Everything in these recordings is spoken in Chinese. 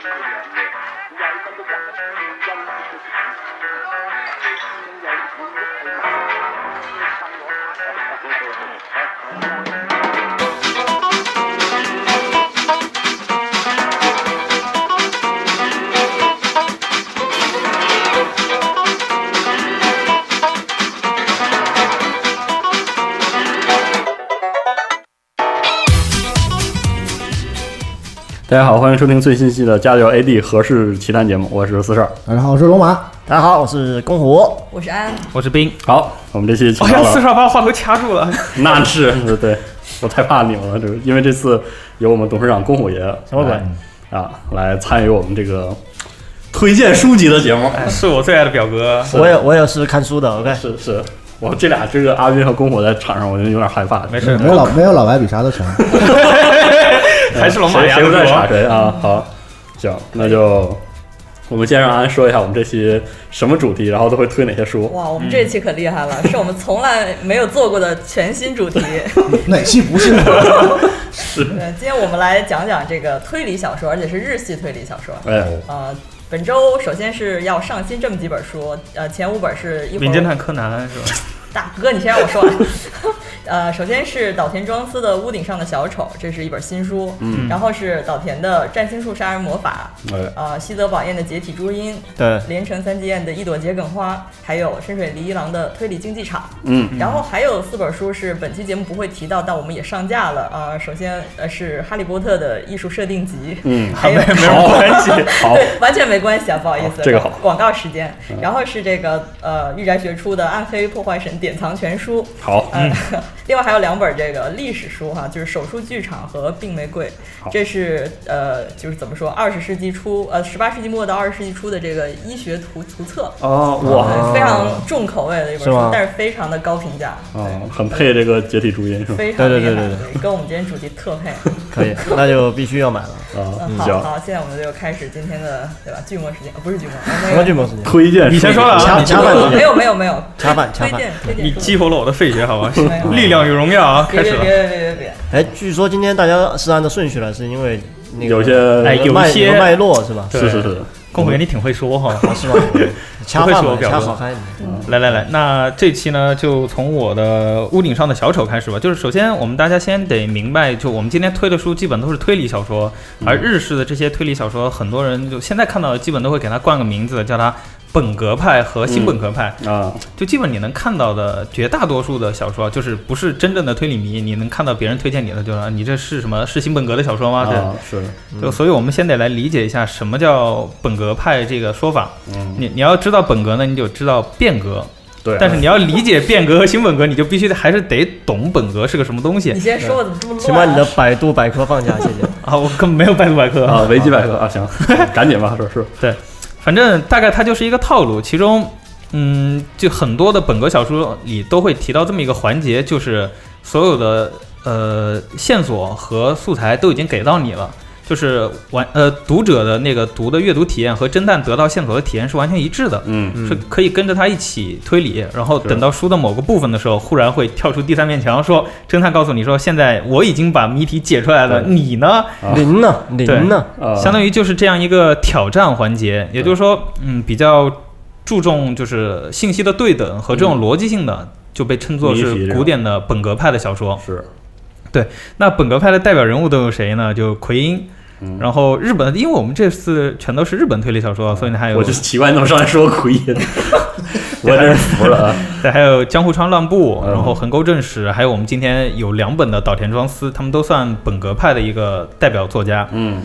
佢话咩？又系分咗日，分咗日。咁又点样？大家好，欢迎收听最新期的《加油 AD 合适奇谈》节目，我是四十二。大家好，我是龙马。大家好，我是公虎。我是安，我是冰。好，我们这期请哎呀，到了，四少把我话头掐住了。那是对对，我太怕你们了，就是因为这次有我们董事长公虎爷什么鬼啊来参与我们这个推荐书籍的节目。哎是我最爱的表哥。我也我也是看书的，OK。是是，我这俩这个阿斌和公虎在场上，我就有点害怕。没事，没有老没有老白比啥都强。还是龙马谁谁不在牙子多查谁啊？好，行，那就我们先让安说一下我们这期什么主题，然后都会推哪些书。哇，我们这期可厉害了，是我们从来没有做过的全新主题。哪期不 是？是，今天我们来讲讲这个推理小说，而且是日系推理小说。哎，呃，本周首先是要上新这么几本书，呃，前五本是一名侦探柯南是吧？大哥，你先让我说完。呃，首先是岛田庄司的《屋顶上的小丑》，这是一本新书。嗯然后是岛田的《占星术杀人魔法嗯》，呃，西泽宝彦的《解体朱音》，对，连城三吉彦的《一朵桔梗花》，还有深水梨一郎的《推理竞技场》。嗯，然后还有四本书是本期节目不会提到，但我们也上架了啊、首先呃是《哈利波特》的艺术设定集，嗯还有没没有关系。好，对，完全没关系啊，不好意思，这个好广告时间。然后是这个呃御宅学出的《暗黑破坏神典藏全书》，好，呃，另外还有两本这个历史书哈，就是《手术剧场》和《病玫瑰》，这是呃就是怎么说，二十世纪初呃十八世纪末到二十世纪初的这个医学图图册。哦，对哇，非常重口味的一本书是，但是非常的高评价，啊，对很配这个解体注音是吧？非常厉害，对对对对跟我们今天主题特配。可以，那就必须要买了。啊嗯，，好，好，现在我们就开始今天的对吧？剧末时间，呃不是剧末，什么剧末时间？推荐书你先说了啊掐你没有没有没有，掐饭掐饭。推荐推荐你激活了我的肺血，好吧没有？力量与荣耀啊，开始了。别别别别别哎，据说今天大家是按照顺序来，是因为那个有些哎有一些脉络是吧？对是是是，公虎爷，你挺会说哈。啊是吧？掐饭嘛，不愧是我表哥掐好开。来来来，那这期呢，就从我的屋顶上的小丑开始吧。就是首先，我们大家先得明白，就我们今天推的书基本都是推理小说，而日式的这些推理小说，很多人就现在看到的，基本都会给它冠个名字，叫它本格派和新本格派。啊，就基本你能看到的绝大多数的小说，就是不是真正的推理迷，你能看到别人推荐你的，就是啊你这是什么是新本格的小说吗？对。啊是，就所以，我们先得来理解一下什么叫本格派这个说法。嗯，你你要知道本格呢，你就知道变革。对，但是你要理解变革和新本格，你就必须得还是得懂本格是个什么东西你先说我怎么这么乱？请把你的百度百科放下，谢谢。啊！我根本没有百度百科啊，维基百科啊，行，赶紧吧，说是是，反正大概它就是一个套路，其中，嗯，就很多的本格小说里都会提到这么一个环节，就是所有的呃线索和素材都已经给到你了。就是完呃，读者的那个读的阅读体验和侦探得到线索的体验是完全一致的，嗯，是可以跟着他一起推理，然后等到书的某个部分的时候，忽然会跳出第三面墙，说侦探告诉你说，现在我已经把谜题解出来了，你呢？啊零呢？您呢？啊，相当于就是这样一个挑战环节，也就是说，嗯，比较注重就是信息的对等和这种逻辑性的，就被称作是古典的本格派的小说。是，对那本格派的代表人物都有谁呢？就奎因。嗯。然后日本，因为我们这次全都是日本推理小说，所以呢还有我就奇怪你怎么上来说奎因，我真是服了啊，对，还有江户川乱步，嗯。然后横沟正史，还有我们今天有两本的岛田庄司，他们都算本格派的一个代表作家。嗯，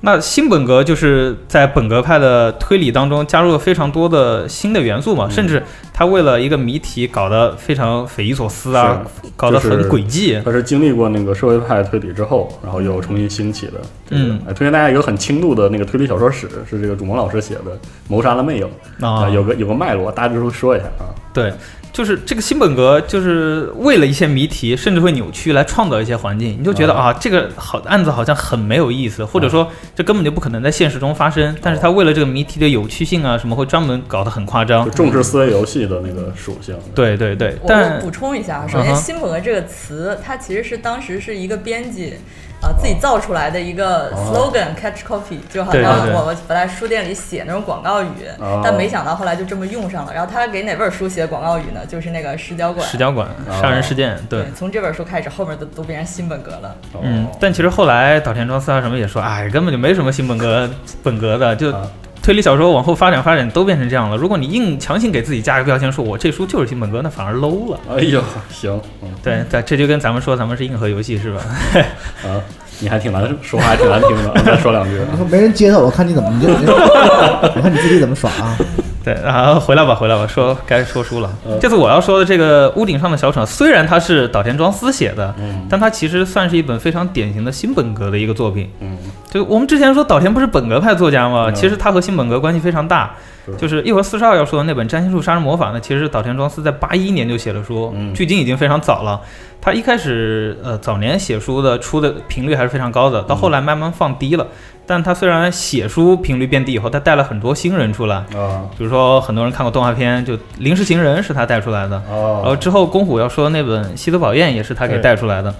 那新本格就是在本格派的推理当中加入了非常多的新的元素嘛，嗯甚至他为了一个谜题搞得非常匪夷所思啊，搞得很就是诡计。他是经历过那个社会派推理之后，然后又重新兴起的。这个嗯哎，推荐大家一个很轻度的那个推理小说史，是这个主萌老师写的《谋杀了魅影》啊，有个有个脉络，大致会说一下啊。对，就是这个新本格，就是为了一些谜题，甚至会扭曲来创造一些环境，你就觉得啊啊，这个好案子好像很没有意思，或者说这根本就不可能在现实中发生。但是他为了这个谜题的有趣性啊，什么会专门搞得很夸张就。重视思维游戏的那个属性。对对对，但补充一下，首先“嗯哼新本格”这个词，它其实是当时是一个编辑，啊自己造出来的一个哦 slogan catch copy，就好像我们本来书店里写那种广告语哦，但没想到后来就这么用上了。然后他给哪本书写的广告语呢？就是那个石角馆。石角馆哦杀人事件，对。从这本书开始，后面都都变成新本格了。嗯哦，但其实后来岛田庄司啊什么也说，哎，根本就没什么新本格本格的，就啊推理小说往后发展发展都变成这样了。如果你硬强行给自己加个标签，说我这书就是新本格，那反而 low 了。哎呦，行，嗯对，对，这就跟咱们说咱们是硬核游戏是吧？啊，你还挺难说话，还挺难听的，再说两句。你说没人接他，我看你怎么你就，我看你自己怎么耍啊？对，然后回来吧，回来吧，说该说书了嗯。这次我要说的这个《屋顶上的小丑》，虽然它是岛田庄司写的，嗯但它其实算是一本非常典型的新本格的一个作品。嗯就我们之前说岛田不是本格派作家吗？嗯其实他和新本格关系非常大。就是一会儿四十二要说的那本《占星术杀人魔法》呢，其实是岛田庄司在八一年就写了书，嗯距今已经非常早了。他一开始呃早年写书的出的频率还是非常高的，到后来慢慢放低了。但他虽然写书频率变低以后，他带了很多新人出来，啊比如说很多人看过动画片，就《临时行人》是他带出来的，然后哦之后宫虎要说的那本《西德宝宴》也是他给带出来的。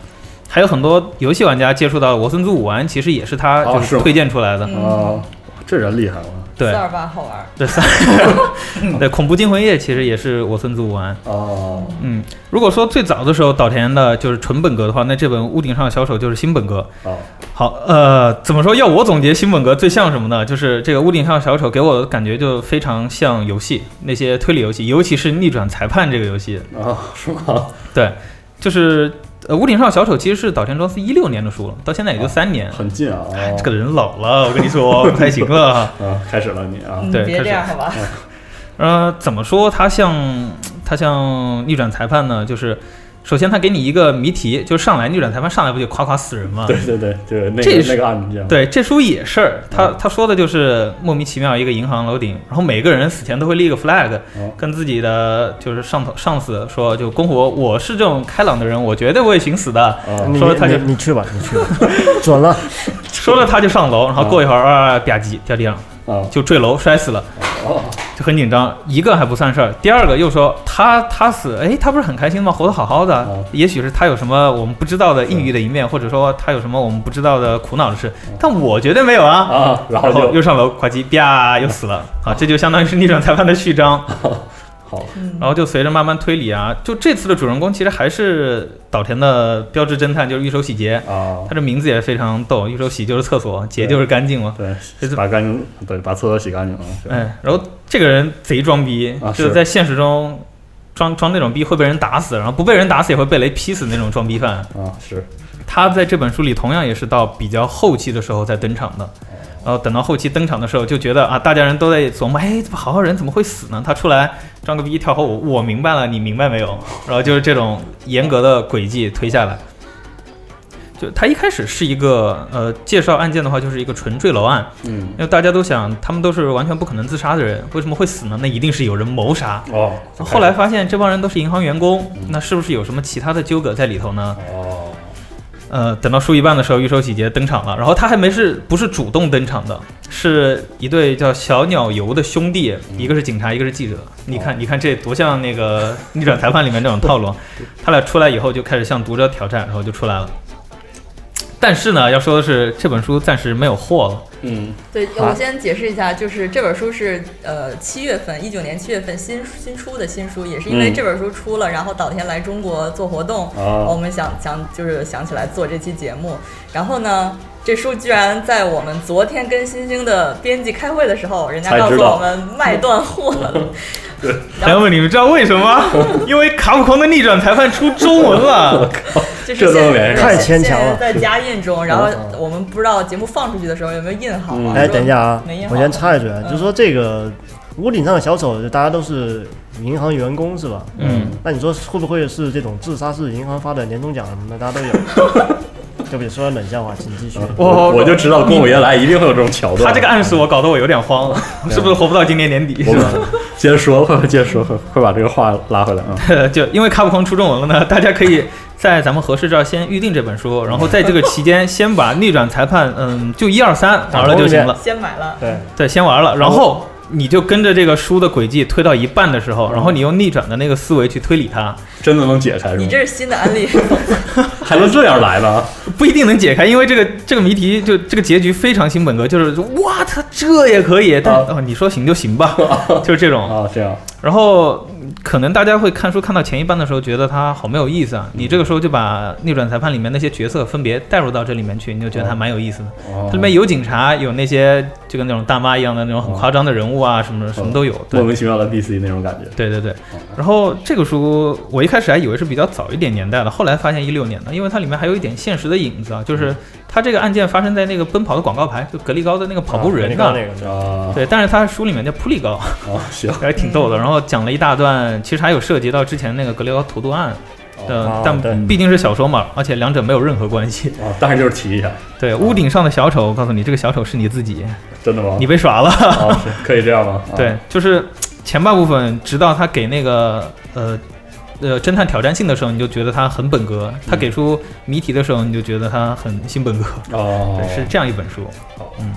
还有很多游戏玩家接触到《我孙子武玩》，其实也是他哦就是是推荐出来的。嗯哦，这人厉害了对四，二八好玩。对三，对恐怖惊魂夜其实也是我孙子武玩。哦嗯，如果说最早的时候岛田的就是纯本格的话，那这本《屋顶上的小丑》就是新本格。哦好，呃，怎么说？要我总结新本格最像什么呢？就是这个《屋顶上的小丑》给我的感觉就非常像游戏，那些推理游戏，尤其是逆转裁判这个游戏。哦，是吗？对，就是呃，《屋顶上小丑》其实是岛田庄司一六年的书了，到现在也就三年。很近啊。哦这个人老了，我跟你说不太行了。啊，开始了你啊。嗯，对开始别这样好吧？呃，怎么说他像他像逆转裁判呢？就是首先他给你一个谜题，就是上来逆转裁判上来不就夸夸死人吗？对对 对，就是那这是个那个案件。对，这书也是，他嗯他说的就是莫名其妙一个银行楼顶，然后每个人死前都会立个 flag，哦跟自己的就是上头上司说，就公活，我是这种开朗的人，我绝对不会寻死的。说了他就你你去吧，你去吧，准了。说了他就上楼，然后过一会儿啊吧唧掉地上啊就坠楼摔死了，哦就很紧张。一个还不算事儿，第二个又说他他死，哎，他不是很开心吗？活得好好的哦，也许是他有什么我们不知道的抑郁的一面，或者说他有什么我们不知道的苦恼的事，但我绝对没有啊。啊，然后又上楼，呱唧啪又死了啊！这就相当于是逆转裁判的序章，好。嗯。然后就随着慢慢推理啊，就这次的主人公其实还是岛田的标志侦探，就是玉手洗洁，啊。他，这名字也非常逗，玉手洗就是厕所，洁就是干净嘛。对，把干净，对，把厕所洗干净了。对哎，然后这个人贼装逼，啊就是是在现实中装装那种逼会被人打死，然后不被人打死也会被雷劈死那种装逼犯。啊，是。他在这本书里同样也是到比较后期的时候才登场的，然后等到后期登场的时候，就觉得啊，大家人都在琢磨，哎，怎么好好人怎么会死呢？他出来装个逼跳后，我我明白了，你明白没有？然后就是这种严格的轨迹推下来。就他一开始是一个呃介绍案件的话，就是一个纯坠楼案，嗯因为大家都想他们都是完全不可能自杀的人，为什么会死呢？那一定是有人谋杀。哦，后来发现这帮人都是银行员工，那是不是有什么其他的纠葛在里头呢？哦呃，等到输一半的时候，玉手洗洁登场了，然后他还没是不是主动登场的，是一对叫小鸟游的兄弟，一个是警察，一个是记者。你看，你看这多像那个逆转裁判里面那种套路。他俩出来以后就开始向读者挑战，然后就出来了。但是呢，要说的是，这本书暂时没有货了。嗯对，啊我先解释一下，就是这本书是呃七月份，一九年七月份新新出的新书，也是因为嗯这本书出了，然后岛田来中国做活动，我啊们想想就是想起来做这期节目，然后呢。这书居然在我们昨天跟星星的编辑开会的时候人家告诉我们卖断货了。朋友们，你们知道为什么吗？因为卡普空的逆转裁判出中文了。就是这都现有原因太牵强了现在在加印中，然后嗯我们不知道节目放出去的时候有没有印好啊。嗯哎，说等一下啊我先插一句就是说这个屋顶上的小丑，大家都是银行员工是吧？嗯，那你说会不会是这种自杀式银行发的年终奖什么的，大家都有？对不起，说了冷笑话，请继续。我我就知道公务员来一定会有这种桥段。他这个暗示我搞得我有点慌了，是不是活不到今年年底？是吧 接着说，会接着说，会会把这个话拉回来啊。就因为卡普空出中文了呢，大家可以在咱们合适这儿先预定这本书，然后在这个期间先把逆转裁判，嗯，就一二三玩了就行了。先买了，对，对，先玩了，然后你就跟着这个书的轨迹推到一半的时候，然后你用逆转的那个思维去推理它，真的能解开是吗？你这是新的案例是吗？还能这样来的？不一定能解开，因为这个这个谜题就这个结局非常新本格，就是哇，他这也可以，但、啊哦、你说行就行吧，就是这种。啊，这样然后嗯可能大家会看书看到前一半的时候，觉得它好没有意思啊。你这个时候就把逆转裁判里面那些角色分别带入到这里面去，你就觉得还蛮有意思的。哦它里面有警察，有那些就跟那种大妈一样的那种很夸张的人物啊，什么什么都有。莫名其妙的 DC 那种感觉。对对对。然后这个书我一开始还以为是比较早一点年代的，后来发现一六年的，因为它里面还有一点现实的影子啊，就是它这个案件发生在那个奔跑的广告牌，就格力高的那个跑步人啊呢。那个啊，对，但是他书里面叫普利高，啊，行，还挺逗的。然后讲了一大段，其实还有涉及到之前那个格力高投毒案的，哦但毕竟是小说嘛，而且两者没有任何关系。啊，但是就是提一下，对，屋顶上的小丑，我告诉你，这个小丑是你自己，真的吗？你被耍了。可以这样吗？啊对，就是前半部分，直到他给那个呃呃侦探挑战性的时候，你就觉得他很本格；他给出谜题的时候，你就觉得他很新本格。哦 对，，是这样一本书。好，嗯，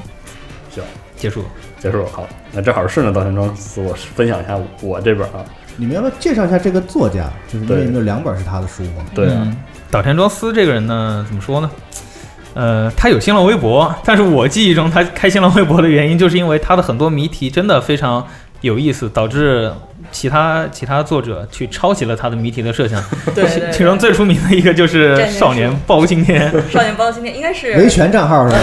行，结束。结束好，那正好是呢，岛田庄司，我分享一下我这本啊，你们要不要介绍一下这个作家？就是因为对有没有两本是他的书吗？对啊，嗯，岛田庄司这个人呢，怎么说呢？呃，他有新浪微博，但是我记忆中他开新浪微博的原因，就是因为他的很多谜题真的非常有意思，导致其他其他作者去抄袭了他的谜题的设想。对对对其中最出名的一个就是少年包青天。少年包青天应该是维权账号是吧？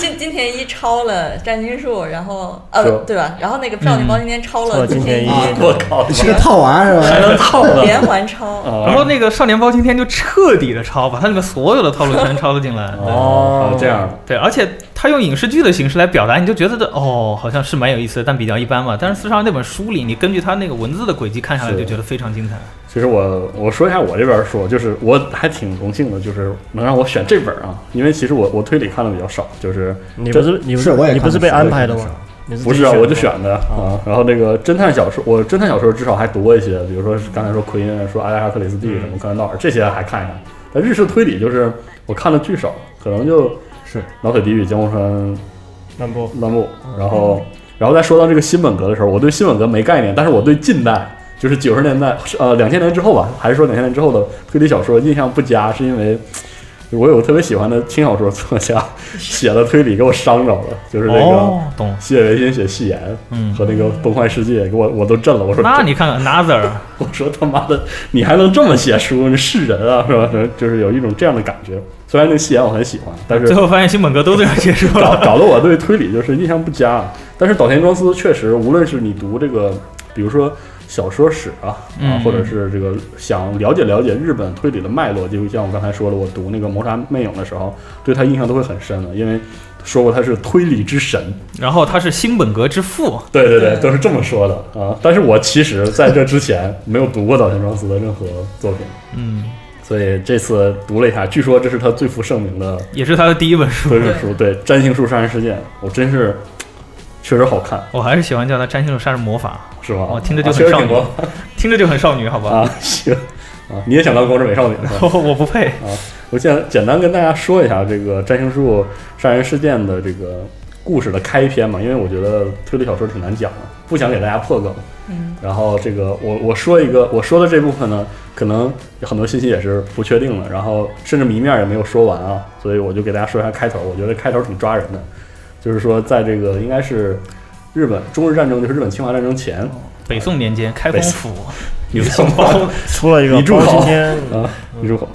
金金田一抄了占星术，然后呃是对吧？然后那个少年包青天抄了金田一一，我靠，是个套娃是吧？还能套呢连环抄。啊，然后那个少年包青天就彻底的抄，把他里面所有的套路全抄了进来。哦，这样对，而且他用影视剧的形式来表达，你就觉得这哦，好像是蛮有意思的，但比较一般嘛。但是四少那本书里，你根据他那个文字的轨迹看下来，就觉得非常精彩。其实我我说一下我这边说，就是我还挺荣幸的，就是能让我选这本啊，因为其实我我推理看的比较少，就是你不是你不是我也你不是被安排的吗不是啊，我就选选的啊。然后那个侦探小说，我侦探小说至少还读过一些，比如说刚才说奎因，说阿加莎克里斯蒂什么柯南道尔这些还看一看。但日式推理就是我看的巨少，可能就是老腿地狱、江户川的漫步乱步，然后然后再说到这个新本格的时候，我对新本格没概念，但是我对近代。就是九十年代，呃，两千年之后吧，还是说两千年之后的推理小说印象不佳，是因为我有个特别喜欢的轻小说作家写的推理给我伤着了，就是那个哦，懂。西野维新写《戏言》嗯和那个《崩坏世界》，给我我都震了。我说那你看看 Another，我说他妈的，你还能这么写书？你是人啊，是吧？就是有一种这样的感觉。虽然那个戏言我很喜欢，但是最后发现新本格都这样结束了。搞得我对推理就是印象不佳。但是岛田庄司确实，无论是你读这个，比如说小说史啊，啊，嗯或者是这个想了解了解日本推理的脉络，就像我刚才说的，我读那个《谋杀魅影》的时候，对他印象都会很深的，因为说过他是推理之神。然后他是新本格之父，对对对，对都是这么说的啊。但是我其实在这之前没有读过岛田庄司的任何作品，嗯，所以这次读了一下，据说这是他最负盛名的也是他的第一本书。第一本书。对，《占星术杀人事件》，我真是确实好看，我还是喜欢叫他占星术杀人魔法，是吧？哦听着就啊很少 听着就很少女，好吧？啊，行啊，你也想当光之美少女？我不配啊。我简简单跟大家说一下这个占星术杀人事件的这个故事的开篇嘛，因为我觉得推理小说挺难讲的，不想给大家破梗。嗯，然后这个我我说一个，我说的这部分呢，可能有很多信息也是不确定的，然后甚至谜面也没有说完啊，所以我就给大家说一下开头。我觉得开头挺抓人的，就是说在这个应该是日本中日战争，就是日本侵华战争前，北宋年间，开封府有宋 包，出了一个你住好包青天，啊，女主口，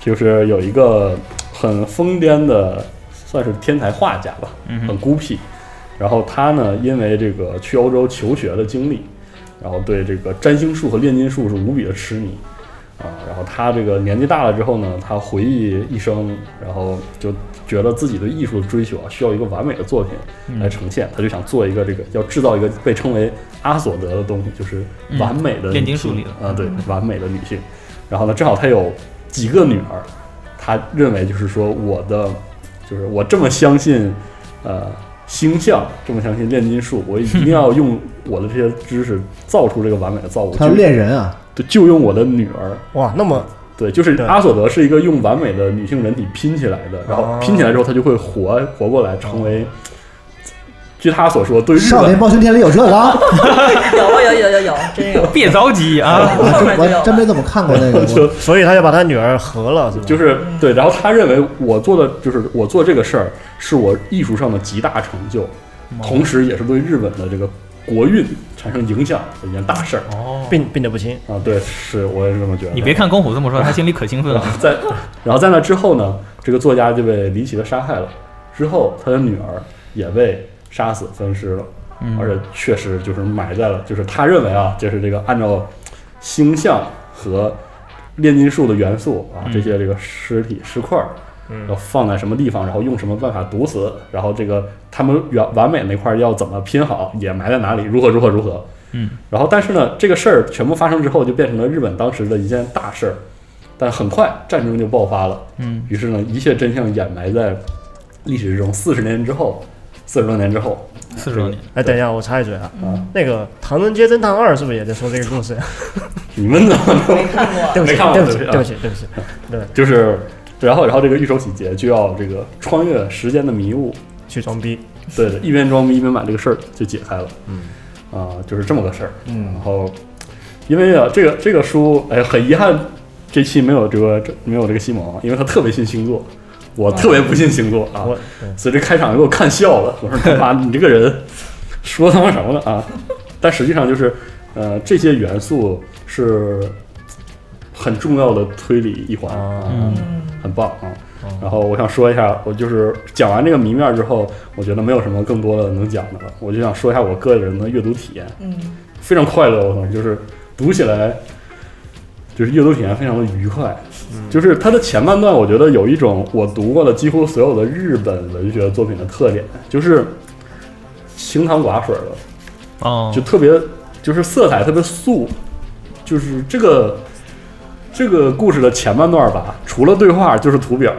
就是有一个很疯癫的，算是天才画家吧，很孤僻。然后他呢，因为这个去欧洲求学的经历，然后对这个占星术和炼金术是无比的痴迷啊。然后他这个年纪大了之后呢，他回忆一生，然后就觉得自己对艺术的追求啊，需要一个完美的作品来呈现。他就想做一个这个，要制造一个被称为阿索德的东西，就是完美的嗯炼金术里的啊，对，完美的女性。然后呢，正好他有几个女儿，他认为就是说我的，就是我这么相信，呃，星象，这么相信炼金术，我一定要用我的这些知识造出这个完美的造物，他要就恋人啊，对，就用我的女儿。哇，那么对，就是阿索德是一个用完美的女性人体拼起来的，然后哦拼起来之后，他就会活活过来，成为据他所说，对日少年本包青天里有这个 啊？有有有有有，真有。别着急啊，我真没怎么看过那个。就所以他就把他女儿合了，是吧？就是对，然后他认为我做的就是我做这个事儿是我艺术上的极大成就，同时也是对日本的这个国运产生影响的一件大事儿哦，病病得不轻，啊。对，是我也是这么觉得。你别看公虎这么说，他心里可兴奋了。在，然后在那之后呢，这个作家就被离奇的杀害了。之后，他的女儿也被杀死分尸了，嗯而且确实就是埋在了，就是他认为啊，就是这个按照星象和炼金术的元素啊，嗯这些这个尸体尸块儿。要放在什么地方，然后用什么办法毒死，然后这个他们完完美那块儿要怎么拼好，也埋在哪里，如何如何如何。嗯，然后但是呢，这个事儿全部发生之后，就变成了日本当时的一件大事儿。但很快战争就爆发了，嗯，于是呢，一切真相掩埋在历史之中。四十年之后，四十多年之后，四十多年，哎，等一下，我插一嘴啊，啊，那个《唐人街侦探二》是不是也在说这个故事？呀？你们呢？没看过，对不起，没看过对不起，对不起啊。对不起，对不起，对，就是，然后然后这个玉手洗劫就要这个穿越时间的迷雾，去装逼，对的，一边装逼一边把这个事儿就解开了。嗯，啊、就是这么个事儿。嗯。然后因为啊，这个这个书，哎，很遗憾，这期没有这个这没有这个西蒙啊，因为他特别信星座，我特别不信星座啊，所以这开场给我看笑了。我说他妈，你这个人说他妈什么呢啊？但实际上就是，呃，这些元素是很重要的推理一环啊，嗯嗯，很棒啊。然后我想说一下，我就是讲完这个谜面之后，我觉得没有什么更多的能讲的了，我就想说一下我个人的阅读体验。嗯，非常快乐，我操，就是读起来就是阅读体验非常的愉快。就是它的前半段，我觉得有一种我读过的几乎所有的日本文学作品的特点，就是清汤寡水的，哦，就特别就是色彩特别素，就是这个这个故事的前半段吧，除了对话就是图表，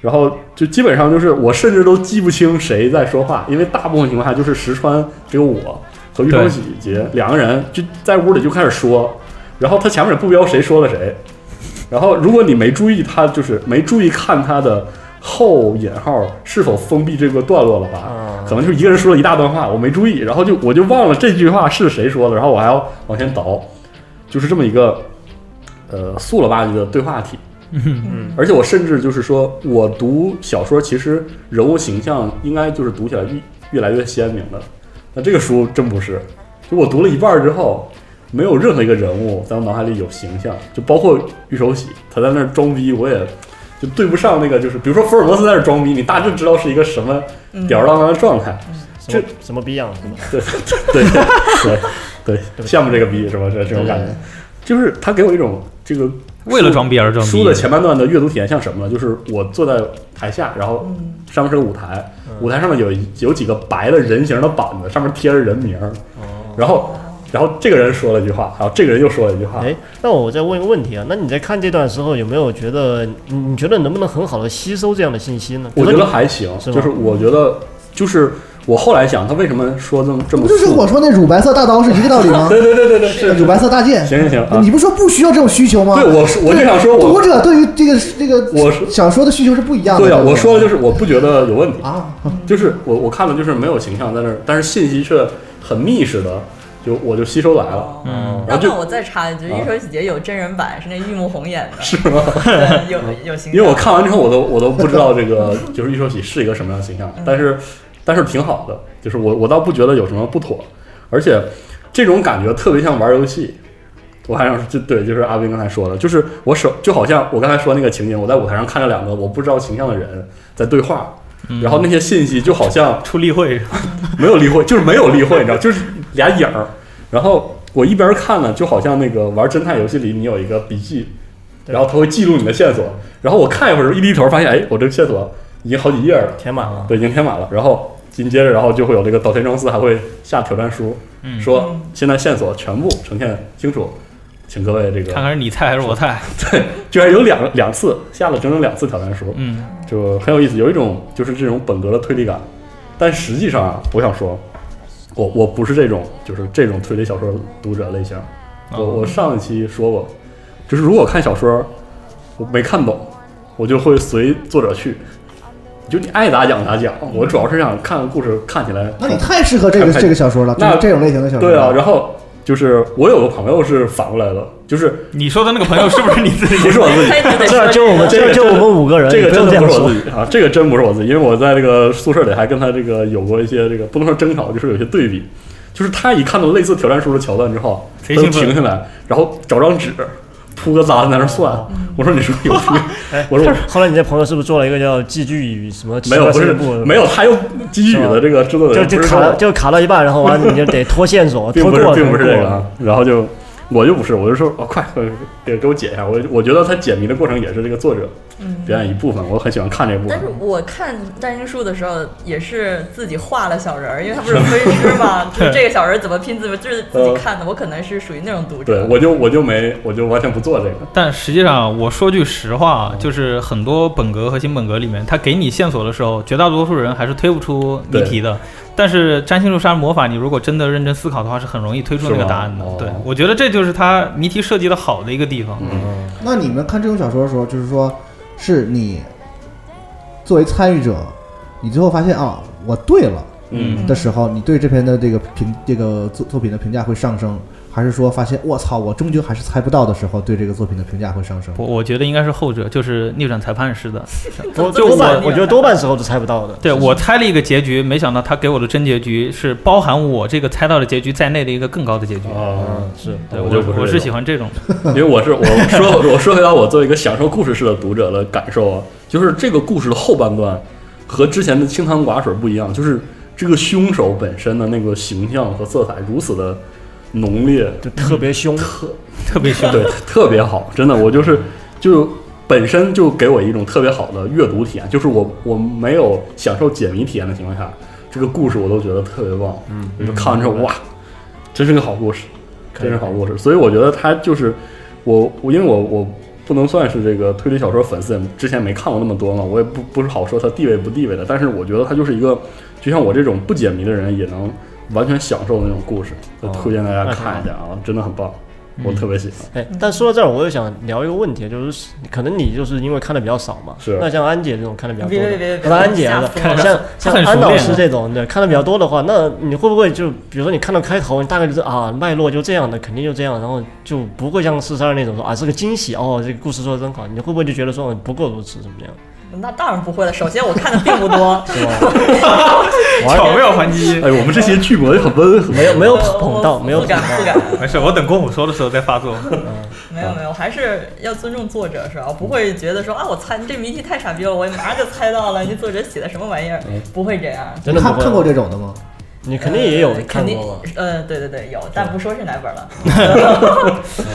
然后就基本上就是我甚至都记不清谁在说话，因为大部分情况下就是石川只有我和玉川喜结两个人就在屋里就开始说，然后他前面也不标谁说了谁，然后如果你没注意他就是没注意看他的后引号是否封闭这个段落的话，啊可能就是一个人说了一大段话，我没注意，然后就我就忘了这句话是谁说的，然后我还要往前倒，就是这么一个呃素了吧唧的对话体。嗯。而且我甚至就是说，我读小说其实人物形象应该就是读起来越越来越鲜明的，那这个书真不是，就我读了一半儿之后，没有任何一个人物在我脑海里有形象，就包括玉手洗，他在那儿装逼，我也就对不上那个，就是比如说福尔摩斯在那儿装逼，你大致知道是一个什么嗯吊儿郎当的状态，什么什么逼样是吧？对对对对对，羡慕这个逼是吧？这这种感觉，就是他给我一种这个 为了装逼而装逼书的前半段的阅读体验像什么呢？就是我坐在台下，然后嗯上面是个舞台，舞台上面有有几个白的人形的板子，上面贴着人名儿，然后然后这个人说了一句话，然后这个人又说了一句话，哎，那我再问一个问题啊，那你在看这段时候有没有觉得，你你觉得能不能很好的吸收这样的信息呢？我觉得还行，是就是我觉得就是我后来想，他为什么说这么这么不就是我说那乳白色大刀是一个道理吗？对对对对对是，乳白色大剑，行行行啊你不说不需要这种需求吗？对我是我就想说我读者对于这个这个我想说的需求是不一样的。对呀，我说的就是我不觉得有问题，啊，就是我我看了就是没有形象在那儿，但是信息却很密实的，就我就吸收来了，嗯。然后我再插一句，《啊。一手洗劫》有真人版，是那玉木宏演的，是吗？有有形象。因为我看完之后，我都我都不知道这个就是玉手洗是一个什么样的形象，但是但是挺好的，就是我我倒不觉得有什么不妥，而且这种感觉特别像玩游戏。我还想就对，就是阿斌刚才说的，就是我手就好像我刚才说那个情景，我在舞台上看着两个我不知道形象的人在对话，然后那些信息就好像出例会，没有例会，就是没有例会，你知道，就是俩影儿。然后我一边看呢，就好像那个玩侦探游戏里，你有一个笔记，然后它会记录你的线索。然后我看一会儿，一低头发现，哎，我这个线索已经好几页了，填满了，对，已经填满了。然后紧接着，然后就会有这个岛田庄司还会下挑战书，嗯说嗯现在线索全部呈现清楚，请各位这个看看是你菜还是我菜？对，居然有两两次下了整整两次挑战书，嗯就很有意思，有一种就是这种本格的推理感。但实际上啊，我想说，我我不是这种就是这种推理小说读者类型。我我上一期说过，就是如果看小说我没看懂，我就会随作者去，就你爱咋讲咋讲。我主要是想看故事看起来，那你太适合这个这个小说了，那是这种类型的小说。对啊。然后就是我有个朋友是反过来的，就是你说的那个朋友是不是你自己？不是我自己，这说就我们这个就就我们五个人，这个真的不是我自己啊，这个真不是我自己，因为我在这个宿舍里还跟他这个有过一些这个不能说争吵，就是有些对比。就是他一看到类似挑战书的桥段之后，他就停下来，然后找张纸，铺个渣在那儿算。我说你说有病？哎我说后来你这朋友是不是做了一个叫寄居语什么？没有，不是没有，他又寄居语的这个制作的就就卡了就卡到一半，然后完了你就得拖线索，并不是拖过并不是这个，然后就我就不是，我就说哦，快快给给我解一下，我我觉得他解谜的过程也是这个作者表演一部分，我很喜欢看这部分但是。我看占星术的时候，也是自己画了小人儿，因为他不是分尸嘛，就是这个小人儿怎么拼字，就是自己看的。我可能是属于那种读者。对，我就我就没，我就完全不做这个。但实际上，我说句实话，就是很多本格和新本格里面，他给你线索的时候，绝大多数人还是推不出谜题的。但是占星术杀人魔法，你如果真的认真思考的话，是很容易推出那个答案的。哦对，我觉得这就是他谜题设计的好的一个地方。嗯，那你们看这种小说的时候，就是说，是你作为参与者，你最后发现啊，我对了嗯的时候，你对这篇的这个评这个作作品的评价会上升，还是说发现我操，我终究还是猜不到的时候，对这个作品的评价会上升？我我觉得应该是后者，就是逆转裁判式的。多这么多半我觉得多半时候是猜不到的。对我猜了一个结局，没想到他给我的真结局是包含我这个猜到的结局在内的一个更高的结局。啊，嗯，是对我就不是我是喜欢这种。因为我是我说我说回到我作为一个享受故事式的读者的感受啊，就是这个故事的后半段和之前的清汤寡水不一样，就是这个凶手本身的那个形象和色彩如此的浓烈，就特别凶，特特别凶。对，特别好，真的，我就是就本身就给我一种特别好的阅读体验，就是我我没有享受解谜体验的情况下，这个故事我都觉得特别棒，嗯，我就看完之后哇，真是个好故事，真是好故事，所以我觉得它就是我我因为我我不能算是这个推理小说粉丝，之前没看过那么多嘛，我也不不是好说它地位不地位的，但是我觉得它就是一个就像我这种不解谜的人也能完全享受的那种故事，就推荐大家看一下啊，真的很棒，我特别喜欢。哎，但说到这儿，我又想聊一个问题，就是可能你就是因为看的比较少嘛，是那像安姐这种看的比较多的，别别别别不是安姐啊，像像安老师这种对看的比较多的话，那你会不会就比如说你看到开头，你大概就是啊脉络就这样的，肯定就这样，然后就不会像四十二那种说啊是个惊喜哦，这个故事说的真好，你会不会就觉得说不够如此怎么样？那当然不会了。首先我看的并不多，是吧？巧妙还击。哎，我们这些剧模也很温和，没有没有我捧到，没有捧到不敢不。敢。没事，我等郭虎说的时候再发作。没有没有，还是要尊重作者是吧？不会觉得说啊，我猜你这谜题太傻逼了，我马上就猜到了，你作者写的什么玩意儿？不会这样，真的不会看看过这种的吗？你肯定也有呃肯定看过吧？呃，对对对，有，但不说是哪本了。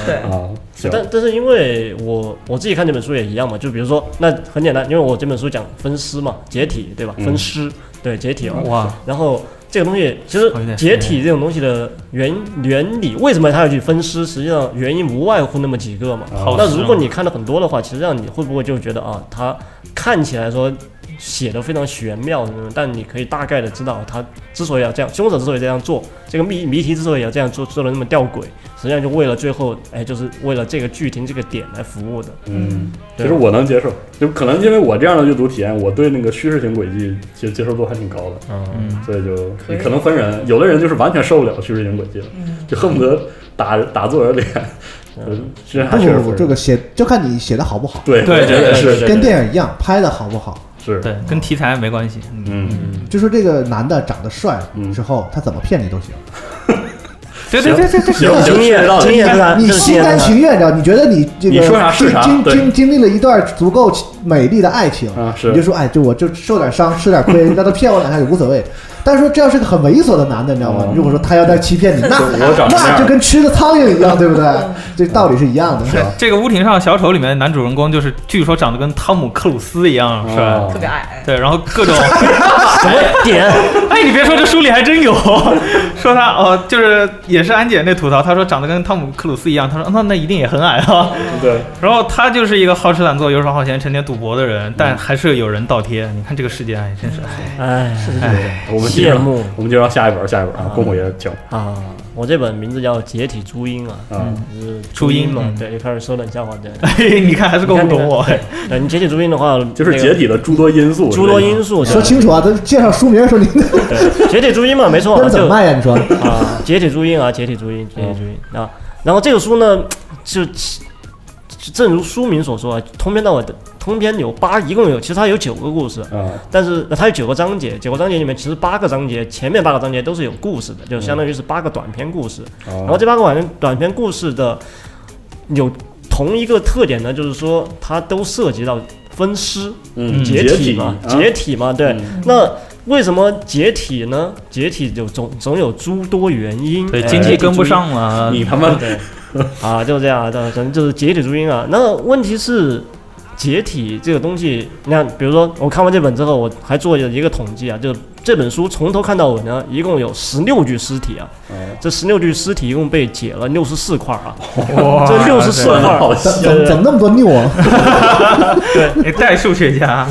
对，啊，但但是因为我我自己看这本书也一样嘛，就比如说那很简单，因为我这本书讲分尸嘛，解体对吧？嗯分尸对解体嘛。哇，然后这个东西其实解体这种东西的原原理，为什么它要去分尸？实际上原因无外乎那么几个嘛。那如果你看的很多的话，其实让你会不会就觉得啊，它看起来说写的非常玄妙，但你可以大概的知道他之所以要这样，凶手之所以这样做，这个谜谜题之所以要这样做，做的那么吊诡，实际上就为了最后，哎，就是为了这个剧情这个点来服务的。嗯，其实我能接受，就可能因为我这样的阅读体验，我对那个叙事型轨迹其实接受度还挺高的，嗯，所以就可以。可能分人，有的人就是完全受不了叙事型轨迹了，嗯，就恨不得打打作者脸，嗯。其实不不不，还确实分人。这个写就看你写的好不好，对对真的是跟电影一样，拍的好不好。是，对，跟题材没关系。嗯，就说这个男的长得帅嗯之后，他怎么骗你都行，对对对对对，行行经验经验是你心甘情愿，你知道？你觉得你这个你说是经经经经历了一段足够美丽的爱情，啊是你就说哎，就我就受点伤，吃点亏，让他骗我两下也无所谓。但是说这要是个很猥琐的男的，你知道吗哦？如果说他要再欺骗你，那那就跟吃的苍蝇一样，对不对？这道理是一样的，是吧？这个《屋顶上的小丑》里面的男主人公就是据说长得跟汤姆克鲁斯一样是吧特别矮。对，然后各种，什么点？哎，你别说，这书里还真有，说他哦，就是也是安姐那吐槽，他说长得跟汤姆克鲁斯一样，他说那那一定也很矮啊。对，然后他就是一个好吃懒做、游手好闲、成天赌博的人，但还是有人倒贴。你看这个世界，哎，真是哎，哎，哎，我们接着谢幕我们就让下一本，下一本啊，啊公虎爷请啊！我这本名字叫《解体朱茵》啊，啊，就是朱茵嘛，嗯对，又开始说冷笑话，对。嘿，你看还是够不懂我。对，对你解体朱茵的话，就是解体的诸多因素，诸多因素，说清楚啊！都介绍书名的时候，你 对，解体朱茵嘛，没错，这是怎么就卖呀？你说啊，解体朱茵啊，解体朱茵，解体朱茵啊。然后这个书呢，就就正如书名所说啊，通篇到尾的通篇有八，一共有其实它有九个故事，嗯，但是它有九个章节，九个章节里面其实八个章节前面八个章节都是有故事的，就相当于是八个短篇故事。然后这八个短篇短篇故事的有同一个特点呢，就是说它都涉及到分尸、嗯，解体嘛，啊解体嘛，对。嗯。那为什么解体呢？解体就总总有诸多原因，对，哎经济跟不上了。你他妈对，啊，就是这样，这反正就是解体注音啊。那问题是，解体这个东西，你看，比如说我看完这本之后，我还做了一个统计啊，就这本书从头看到尾呢，一共有十六具尸体啊，哦这十六具尸体一共被解了六十四块啊，哇这六十四块，好怎细，怎么怎么那么多六啊？对你代数学家，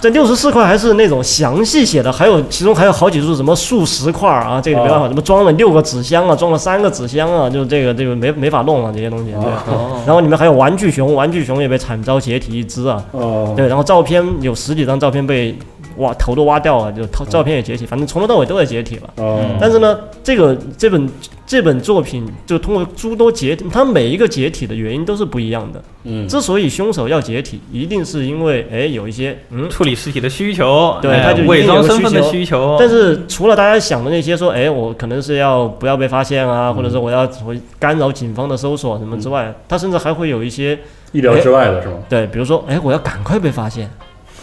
这六十四块还是那种详细写的，还有其中还有好几处什么数十块啊，这个没办法，哦什么装了六个纸箱啊，装了三个纸箱啊，就是这个这个没没法弄啊这些东西。对，哦然后里面还有玩具熊，玩具熊也被惨遭解体一只啊。哦，对，然后照片有十几张照片被挖头都挖掉了，就照照片也解体，反正从头到尾都在解体了。哦，但是呢，这个这本这本作品就通过诸多解体，它每一个解体的原因都是不一样的。嗯，之所以凶手要解体，一定是因为哎有一些嗯处理尸体的需求，哎对他就伪装身份的需求需求。但是除了大家想的那些说，哎，我可能是要不要被发现啊，或者说我要我干扰警方的搜索什么之外，他甚至还会有一些意料之外的是吗？对，比如说，哎，我要赶快被发现，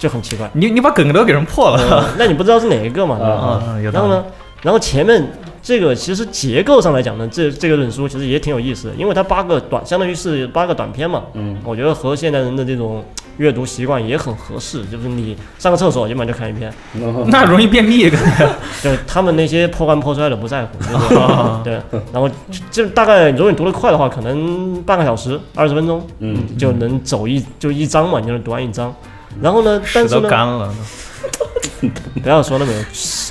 就很奇怪。你你把梗都给人破了呃那你不知道是哪一个嘛？对吧啊啊！有。然后呢，然后前面这个其实结构上来讲呢，这这个本书其实也挺有意思的，因为它八个短，相当于是八个短篇嘛。嗯，我觉得和现代人的这种阅读习惯也很合适，就是你上个厕所基本上就看一篇，嗯那容易便秘，对他们那些破罐破摔的不在乎，就是对，然后就大概如果你读得快的话，可能半个小时、二十分钟，嗯，就能走一就一章嘛，你就能读完一章。然后呢，但是呢，干了。不要说那么有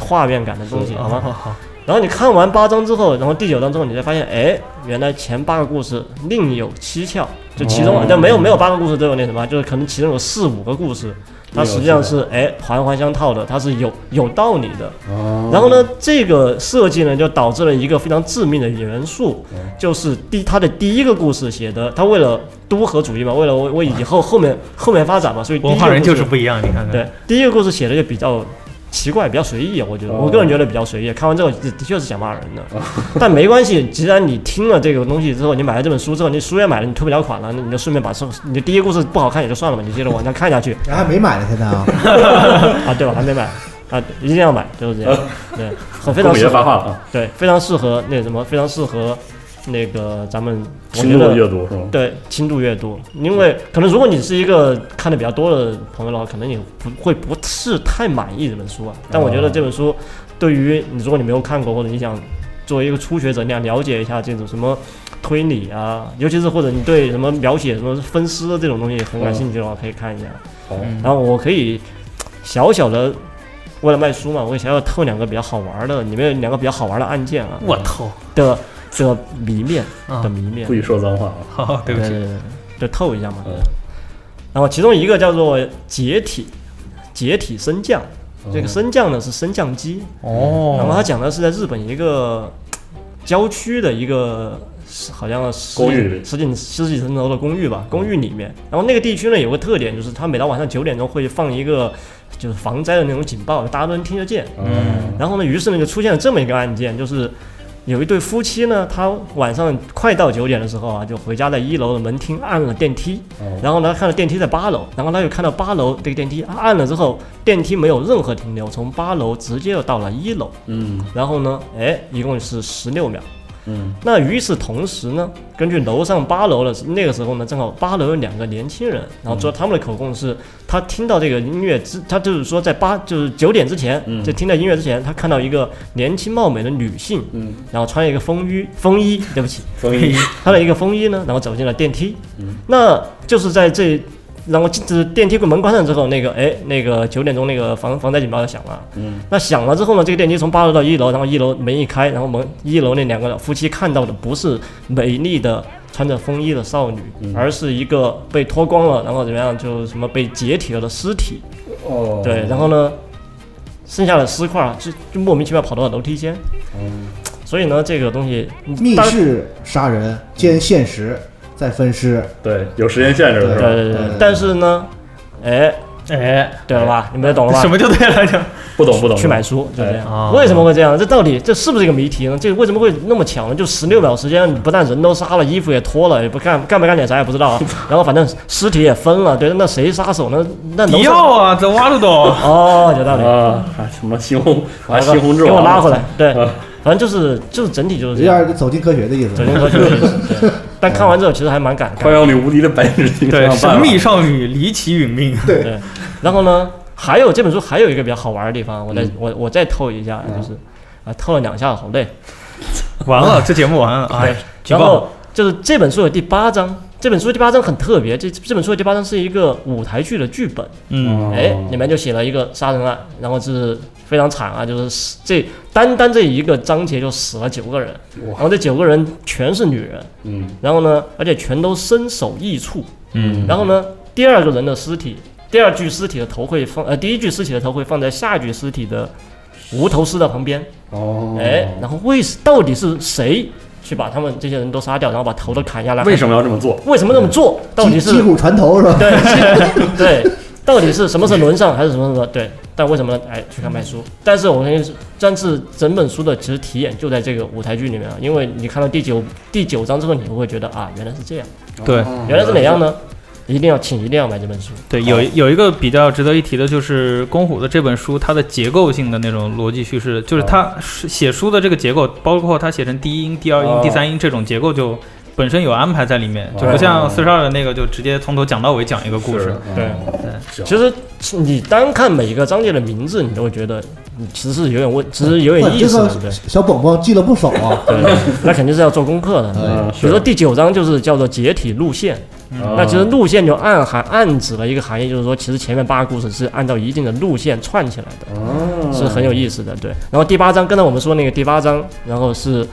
画面感的东西，好吗？好好，然后你看完八章之后，然后第九章之后，你才发现，哎，原来前八个故事另有蹊跷，就其中哦但没有没有八个故事都有那什么，就是可能其中有四五个故事，它实际上是哎环环相套的，它是有有道理的。哦然后呢，这个设计呢，就导致了一个非常致命的元素，就是第他的第一个故事写的，他为了都合主义嘛，为了为为以后后面后面发展嘛，所以第一文化人就是不一样，你看看。对，第一个故事写的就比较奇怪，比较随意，我觉得，哦。我个人觉得比较随意。看完之后，的的确是想骂人的，但没关系，既然你听了这个东西之后，你买了这本书之后，你书也买了，你退不了款了，那你就顺便把书，你的第一个故事不好看也就算了吧，你接着往下看下去。然后还没买呢，现在啊，啊，对吧？还没买。啊，一定要买，就是这样，对，很非常适合，对，非常适合那什么，非常适合那个咱们，我轻度的觉得阅读是吗？对，轻度阅读，因为可能如果你是一个看的比较多的朋友的话，可能你不会不是太满意这本书啊。但我觉得这本书对于你，如果你没有看过，或者你想作为一个初学者，你想了解一下这种什么推理啊，尤其是或者你对什么描写什么分尸的这种东西很感兴趣的话，可以看一下。好，嗯。然后我可以小小的为了卖书嘛，我可以小小透两个比较好玩的，里面有两个比较好玩的案件啊。我透的的谜面啊的！谜面不。许说脏话啊，好，对不起。对对对，就透一下嘛。嗯然后其中一个叫做解体，解体升降。这个升降呢是升降机，哦，然后他讲的是在日本一个郊区的一个好像十公寓里十几十几层楼的公寓吧，公寓里面。然后那个地区呢有个特点，就是它每到晚上九点钟会放一个就是防灾的那种警报，大家都能听得见。嗯然后呢，于是呢就出现了这么一个案件，就是有一对夫妻呢，他晚上快到九点的时候啊，就回家在一楼的门厅按了电梯，哦。然后呢看到电梯在八楼，然后他又看到八楼这个电梯按了之后，电梯没有任何停留，从八楼直接就到了一楼，嗯。然后呢，哎，一共是十六秒。嗯。那与此同时呢，根据楼上八楼的那个时候呢，正好八楼有两个年轻人，然后说他们的口供是，他听到这个音乐之，他就是说在八就是九点之前，嗯。就听到音乐之前，他看到一个年轻貌美的女性，嗯，然后穿一个风衣风衣，对不起，风衣。穿了一个风衣呢，然后走进了电梯，嗯。那就是在这然后就是电梯门关上之后，那个哎，那个九点钟那个防防灾警报就响了。嗯，那响了之后呢，这个电梯从八楼到一楼，然后一楼门一开，然后门一楼那两个夫妻看到的不是美丽的穿着风衣的少女，嗯而是一个被脱光了，然后怎么样，就什么被解体了的尸体。哦，对，然后呢，剩下的尸块儿就就莫名其妙跑到了楼梯间。嗯，所以呢，这个东西密室杀人兼现实再分尸，对，有时间限制的是吧？对对对但是呢，哎，哎，对了吧？你们也懂了吧什？么就对了，就不懂不懂，去买书就这样。哎为什么会这样？这到底这是不是一个谜题呢？这个为什么会那么巧呢？就十六秒时间，你不但人都杀了，衣服也脱了，也不干干没干点啥也不知道啊。然后反正尸体也分了，对，那谁杀手呢？那能迪是奥啊，这挖得懂。哦，有道理。啊，还什么猩红，好还猩红之王，给我拉回来。对啊，反正就是就是整体就是这有样。点走进科学的意思走。进科学的意思。对，但看完之后其实还蛮感慨的。快要你无敌的白日梦对，神神秘少女离奇殒命。对，然后呢，还有这本书还有一个比较好玩的地方，我再嗯我我再透一下，就是啊透了两下，好累。完了，这节目完了，哎。然后就是这本书的第八章，这本书的第八章很特别，这这本书的第八章是一个舞台剧的剧本，嗯，哎，里面就写了一个杀人案，然后是非常惨啊，就是死这单单这一个章节就死了九个人，然后这九个人全是女人，嗯。然后呢，而且全都身首异处，嗯。然后呢，第二个人的尸体，第二具尸体的头会放，呃，第一具尸体的头会放在下一具尸体的无头尸的旁边，哦，哎，然后为到底是谁去把他们这些人都杀掉，然后把头都砍下来？为什么要这么做？为什么这么做？到底是击击鼓传头是吧？对 对，到底是什么是轮上还是什么什么？对，但为什么呢？哎，去看卖书。但是我跟你说，但是整本书的其实体验就在这个舞台剧里面啊，因为你看到第九第九章之后，你会觉得啊，原来是这样，对哦原来是哪样？呢？一定要请一定要买这本书。对，有有一个比较值得一提的，就是公虎的这本书，它的结构性的那种逻辑叙事，就是他写书的这个结构，包括他写成第一音、第二音哦、第三音这种结构，就本身有安排在里面，就哦不像四十二的那个，就直接从头讲到尾讲一个故事。，对嗯行其实你单看每一个章节的名字，你都会觉得你其实是有点问，其实有点意思的，对。小宝宝记了不少啊。对，那肯定是要做功课的。嗯，比如说第九章就是叫做解体路线，嗯那其实路线就暗含暗指了一个含义，就是说其实前面八个故事是按照一定的路线串起来的，哦。是很有意思的。对，然后第八章，刚才我们说那个第八章，然后是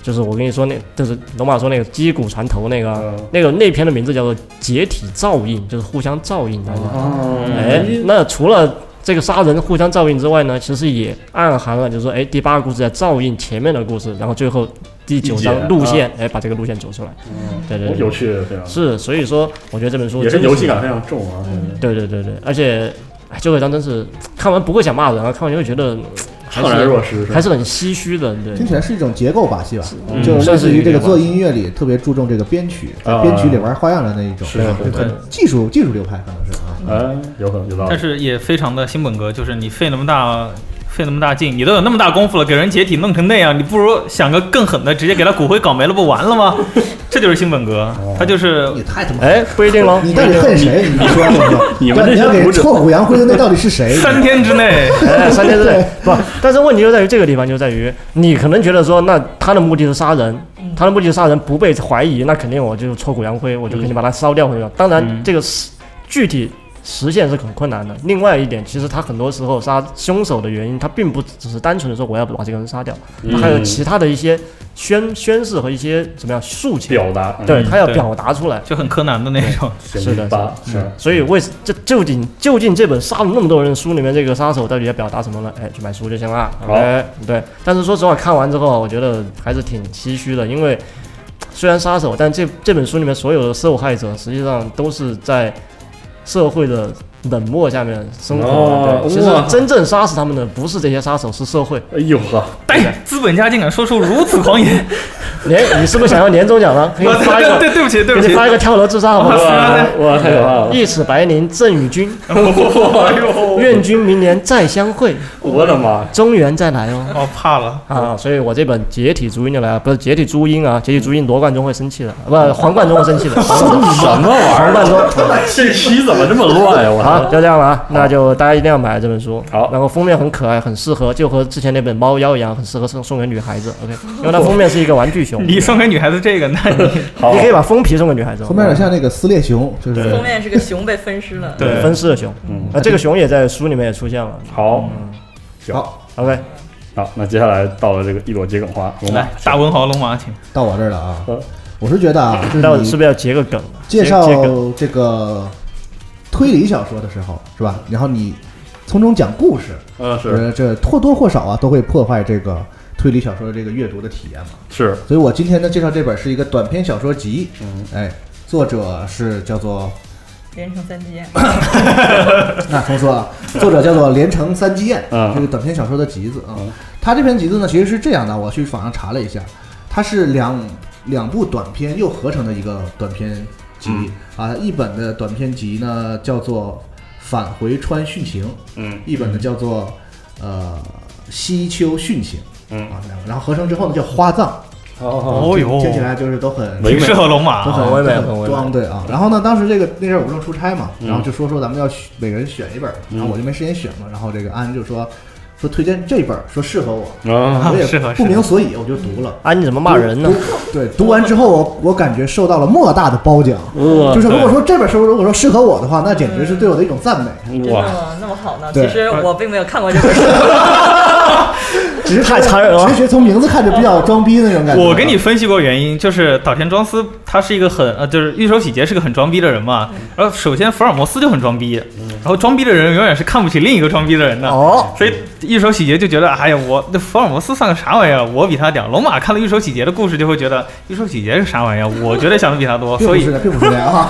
就是我跟你说那就是龙马说那个击鼓传头那个嗯。那个那篇的名字叫做解体照应，就是互相照应，大家。哦，哎，那除了这个杀人互相照应之外呢，其实也暗含了，就是说，哎，第八个故事在照应前面的故事，然后最后第九章路线，哎，把这个路线走出来。嗯对对对，有趣，非常是，所以说我觉得这本书也是游戏感非常重啊。对对对对，而且哎，最后一章真是看完不会想骂人啊，看完就会觉觉得还怅然是若失，还是很唏嘘的，对听起来是一种结构把戏吧，嗯就类似于这个做音乐里特别注重这个编曲，编曲里玩花样的那一种，是很技术技术流派可能是啊。哎，有可能有道理。但是也非常的新本格，就是你费那么大费那么大劲，你都有那么大功夫了，给人解体弄成那样，你不如想个更狠的，直接给他骨灰搞没了，不完了吗？这就是新本格，他就是你太他妈，哎，不一定喽，你到底恨谁？你说说说，你们这你要给些读者臭虎扬灰的那到底是谁？三天之内，哎，三天之内不，但是问题就在于这个地方，就在于你可能觉得说，那他的目的是杀人，他的目的是杀人不被怀疑，那肯定我就挫骨扬灰，我就肯定把他烧掉或者。当然嗯，这个是具体实现是很困难的。另外一点，其实他很多时候杀凶手的原因，他并不只是单纯的说我要把这个人杀掉，他还有其他的一些宣宣誓和一些怎么样诉求，表达，对他要表达出来。就很柯南的那种。嗯，是的八是所以为这究竟究竟这本杀了那么多人书里面，这个杀手到底要表达什么呢？哎，去买书就行了。好 OK，对。但是说实话，看完之后，我觉得还是挺唏嘘的，因为虽然杀手，但这这本书里面所有的受害者，实际上都是在社会的冷漠下面生活。哦对，其实哇真正杀死他们的不是这些杀手，是社会。哎呦呵，哎，资本家竟敢说出如此狂言！年，你是不是想要年终奖呢？可以发一个，对对不起对不起给你，发一个跳楼自杀好吗？哇哇，太可怕了！一尺白绫赠与君，哎呦，愿君明年再相会。我的妈！中原再来哦。哦怕了，啊，所以我这本解体朱音就来了，不是解体朱茵啊，解体朱茵罗贯中会生气的，啊不，黄贯中会生气的。黄什么玩意儿？黄贯中，这期怎么这么乱呀？我好，就这样了啊，那就大家一定要买这本书。好。然后封面很可爱，很适合，就和之前那本猫妖一样，很适合送送给女孩子。OK，因为它封面是一个玩具熊。你送给女孩子这个，那你 好。你可以把封皮送给女孩子，封面有点像那个撕裂熊，就是封面是个熊被分尸了。对。分尸的熊，嗯。那，这个熊也在书里面也出现了。好，行，OK，好，那接下来到了这个一朵桔梗花，龙马来大文豪龙马，请。到我这儿了啊。嗯。我是觉得啊，就待会儿是你是不是要截个梗？介绍这个推理小说的时候，是吧？然后你从中讲故事，嗯是呃，这或多或少啊都会破坏这个推理小说的这个阅读的体验嘛。是，所以我今天呢介绍这本是一个短篇小说集，嗯哎，作者是叫做连城三级燕，那重说啊，作者叫做连城三基宴，嗯这个短篇小说的集子啊嗯。他这篇集子呢，其实是这样的，我去网上查了一下，它是两两部短篇又合成的一个短篇集、嗯啊。一本的短篇集呢叫做《返回川殉情》，嗯一本呢叫做呃《西丘殉情》嗯，啊，两个，然后合成之后呢叫《花葬》，哦哦哟听起来就是都很唯美挺适合龙马都啊。很都很唯美很唯美很装对啊。然后呢，当时这个那阵儿我正出差嘛，嗯然后就说说咱们要选每个人选一本，然后我就没时间选嘛，然后这个安就说说推荐这本，说适合我，啊我也 适合不明所以，我就读了。啊，你怎么骂人呢？对，读完之后我我感觉受到了莫大的褒奖，哇就是如果说这本书如果说适合我的话，那简直是对我的一种赞美。哇，真的那么好呢？对其实我并没有看过这本书。只是太残忍了只是觉从名字看着比较装逼那种感觉。我给你分析过原因，就是岛田庄司他是一个很呃，就是玉手洗洁是个很装逼的人嘛。然后首先福尔摩斯就很装逼，然后装逼的人永远是看不起另一个装逼的人的。哦，所以玉手洗洁就觉得，哎呀，我那福尔摩斯算个啥玩意儿？我比他屌。龙马看了玉手洗洁的故事，就会觉得玉手洗洁是啥玩意儿？我觉得想的比他多。所以并不是的，并不是这样啊。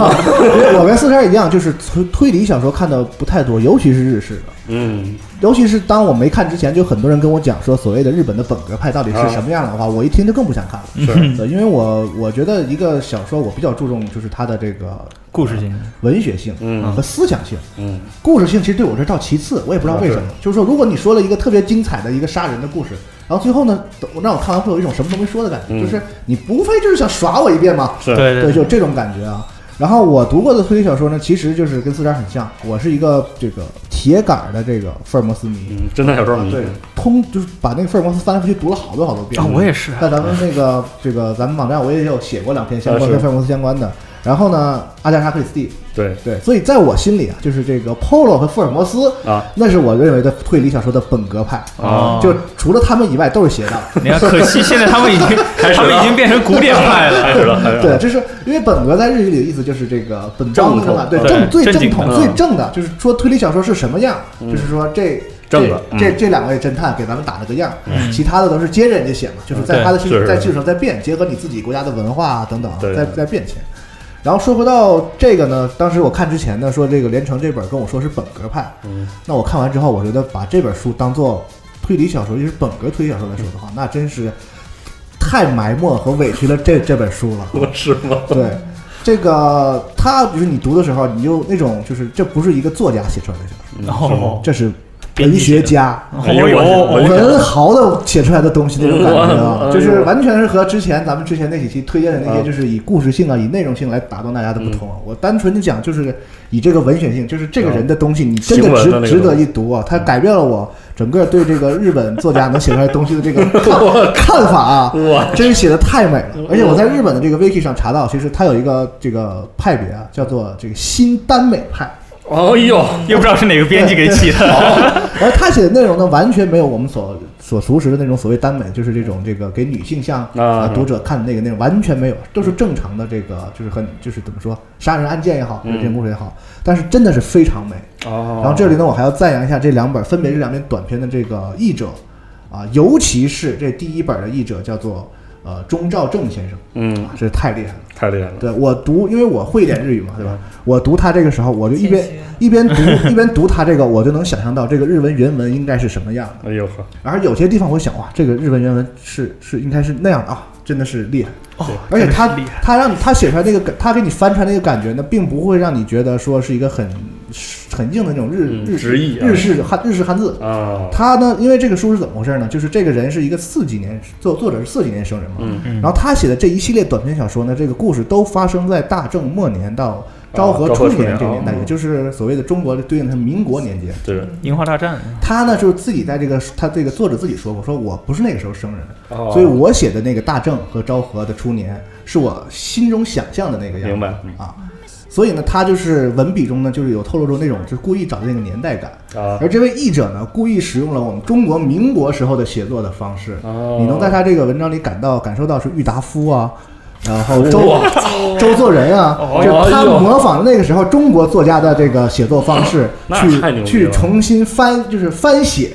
我跟四十一样，就是推推理小说看的不太多，尤其是日式的。嗯尤其是当我没看之前，就很多人跟我讲说，所谓的日本的本格派到底是什么样的话，我一听就更不想看了。是对，因为我我觉得一个小说，我比较注重就是它的这个故事性，文学性嗯和思想性。嗯故事性其实对我这倒其次，我也不知道为什么。就是说，如果你说了一个特别精彩的一个杀人的故事，然后最后呢，我让我看完会有一种什么都没说的感觉，嗯就是你无非就是想耍我一遍嘛。是对对，就这种感觉啊。然后我读过的推理小说呢，其实就是跟四十很像，我是一个这个铁杆的这个福尔摩斯迷。嗯，侦探小说迷，对，通就是把那个福尔摩斯翻来覆去读了好多好多遍。啊，我也是。在咱们那个这个咱们网站，我也有写过两篇相关跟福尔摩斯相关的。然后呢，阿加莎克里斯蒂，对。对，所以在我心里啊，就是这个 Polo 和福尔摩斯，啊。那是我认为的推理小说的本格派。啊，就除了他们以外都是邪道。你看，可惜现在他们已经，他们已经变成古典派了。开始了，对，了，这是因为本格在日语里的意思就是这个本正的嘛，对对正最正统正最正的，就是说推理小说是什么样，就是说这正的这这嗯这两位侦探给咱们打了个样，其他的都是接着人家写嘛，就是在他的基是是。在基础上在变，结合你自己国家的文化啊等等啊，对。再再变迁。然后说回到这个呢，当时我看之前呢，说这个连城这本跟我说是本格派，嗯。那我看完之后，我觉得把这本书当做推理小说，就是本格推理小说来说的话，那真是太埋没和委屈了这这本书了。我 是吗？对，这个他就是你读的时候，你就那种就是这不是一个作家写出来的小说，哦，这是文学家。文豪的写出来的东西那种感觉啊，嗯就是完全是和之前咱们之前那几期推荐的那些，嗯就是以故事性啊、以内容性来打动大家的不同啊。我单纯的讲，就是以这个文学性，就是这个人的东西，你真的值值得一读啊。他改变了我整个对这个日本作家能写出来东西的这个 看看法啊。哇，真是写的太美了，而且我在日本的这个 wiki 上查到，其实他有一个这个派别啊，叫做这个新耽美派，哎呦，又不知道是哪个编辑给起的。而他写的内容呢，完全没有我们所所熟识的那种所谓耽美，就是这种这个给女性向啊读者看的那个内容，完全没有，都是正常的这个，就是很就是怎么说，杀人案件也好，这些故事也好，但是真的是非常美。哦，然后这里呢，我还要赞扬一下这两本，分别这两篇短篇的这个译者啊，尤其是这第一本的译者叫做呃钟兆正先生嗯啊，，这太厉害了。太厉害了，对我读，因为我会一点日语嘛，对吧？我读他这个时候，我就一边一边读一边读他这个，我就能想象到这个日文原文应该是什么样的。哎呦呵，而有些地方我想，哇，这个日文原文是是应该是那样的啊，真的是厉害。哦而且他他让你他写出来那个感，他给你翻出来那个感觉呢，并不会让你觉得说是一个很很硬的那种日嗯日直译啊日式汉日式汉字。啊，他呢，因为这个书是怎么回事呢？就是这个人是一个四几年作作者是四几年生人嘛，嗯嗯然后他写的这一系列短篇小说呢，这个故事都发生在大正末年到昭和初年年这个年代，哦也就是所谓的中国的对应的民国年间。对，樱花大战，他呢，就是自己在这个他这个作者自己说过，说我不是那个时候生人，哦所以我写的那个大正和昭和的初年是我心中想象的那个样子。明白嗯啊。所以呢，他就是文笔中呢，就是有透露出那种就是故意找的那个年代感。啊而这位译者呢，故意使用了我们中国民国时候的写作的方式。哦你能在他这个文章里感到感受到是郁达夫啊，然后周周作人啊，哦就他模仿那个时候中国作家的这个写作方式，那去去重新翻，就是翻写。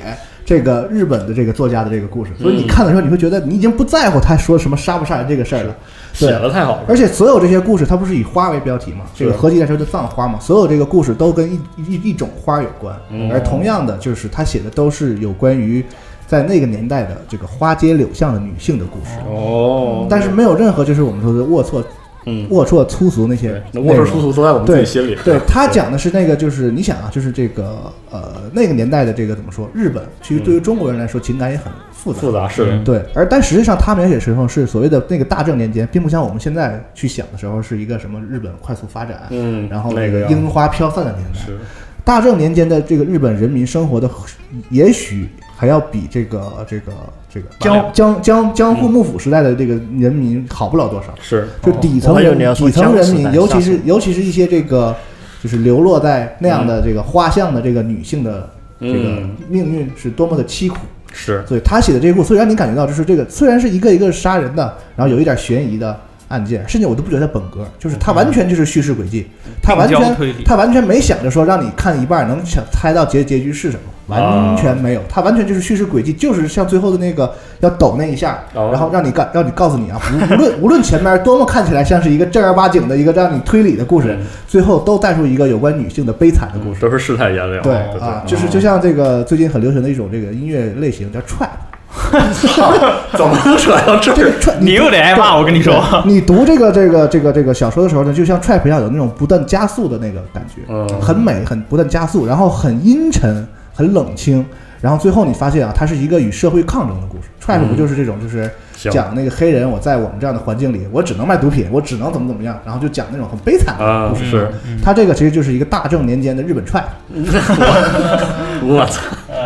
这个日本的这个作家的这个故事，所以你看的时候，你会觉得你已经不在乎他说什么杀不杀人这个事儿了，写对，的太好了，而且所有这些故事，它不是以花为标题嘛？这个合集来说就葬花嘛，所有这个故事都跟一一一种花有关。嗯。而同样的，就是他写的都是有关于在那个年代的这个花街柳巷的女性的故事，哦，但是没有任何就是我们说的龌龊、嗯，龌龊粗俗那些。龌龊粗俗都在我们自己心里，对 他讲的是那个，就是你想啊，就是这个呃那个年代的这个怎么说？日本其实对于中国人来说，情感也很复杂。复杂是对，而但实际上他描写时候是所谓的那个大正年间，并不像我们现在去想的时候是一个什么日本快速发展，嗯，然后那个樱花飘散的年代。是大正年间的这个日本人民生活的，也许还要比这个这个这个江江江江户幕府时代的这个人民好不了多少。是，就底层人底层人民，尤其是尤其是一些这个就是流落在那样的这个花巷的这个女性的这个嗯。命运是多么的凄苦。是，所以他写的这个故事，所以让你感觉到就是这个虽然是一个一个杀人的，然后有一点悬疑的案件，甚至我都不觉得它本格，就是他完全就是叙事轨迹，他完全他完全没想着说让你看一半能想猜到结结局是什么，完全没有，它完全就是叙事轨迹，就是像最后的那个要抖那一下，哦然后让你告让你告诉你啊，无无论无论前面多么看起来像是一个正儿八经的一个让你推理的故事嗯，最后都带出一个有关女性的悲惨的故事。都是世态炎凉，对对啊，就是就像这个最近很流行的一种这个音乐类型叫 trap。怎么能扯到这？这个 trap，你又得挨骂，我跟你说。你读这个这个这个这个小说的时候呢，就像 trap 一样，有那种不断加速的那个感觉，嗯很美，很不断加速，然后很阴沉，很冷清，然后最后你发现啊，它是一个与社会抗争的故事。trap 不就是这种，就是讲那个黑人，我在我们这样的环境里，我只能卖毒品，我只能怎么怎么样，然后就讲那种很悲惨的啊故事。是，它这个其实就是一个大正年间的日本 trap。我操，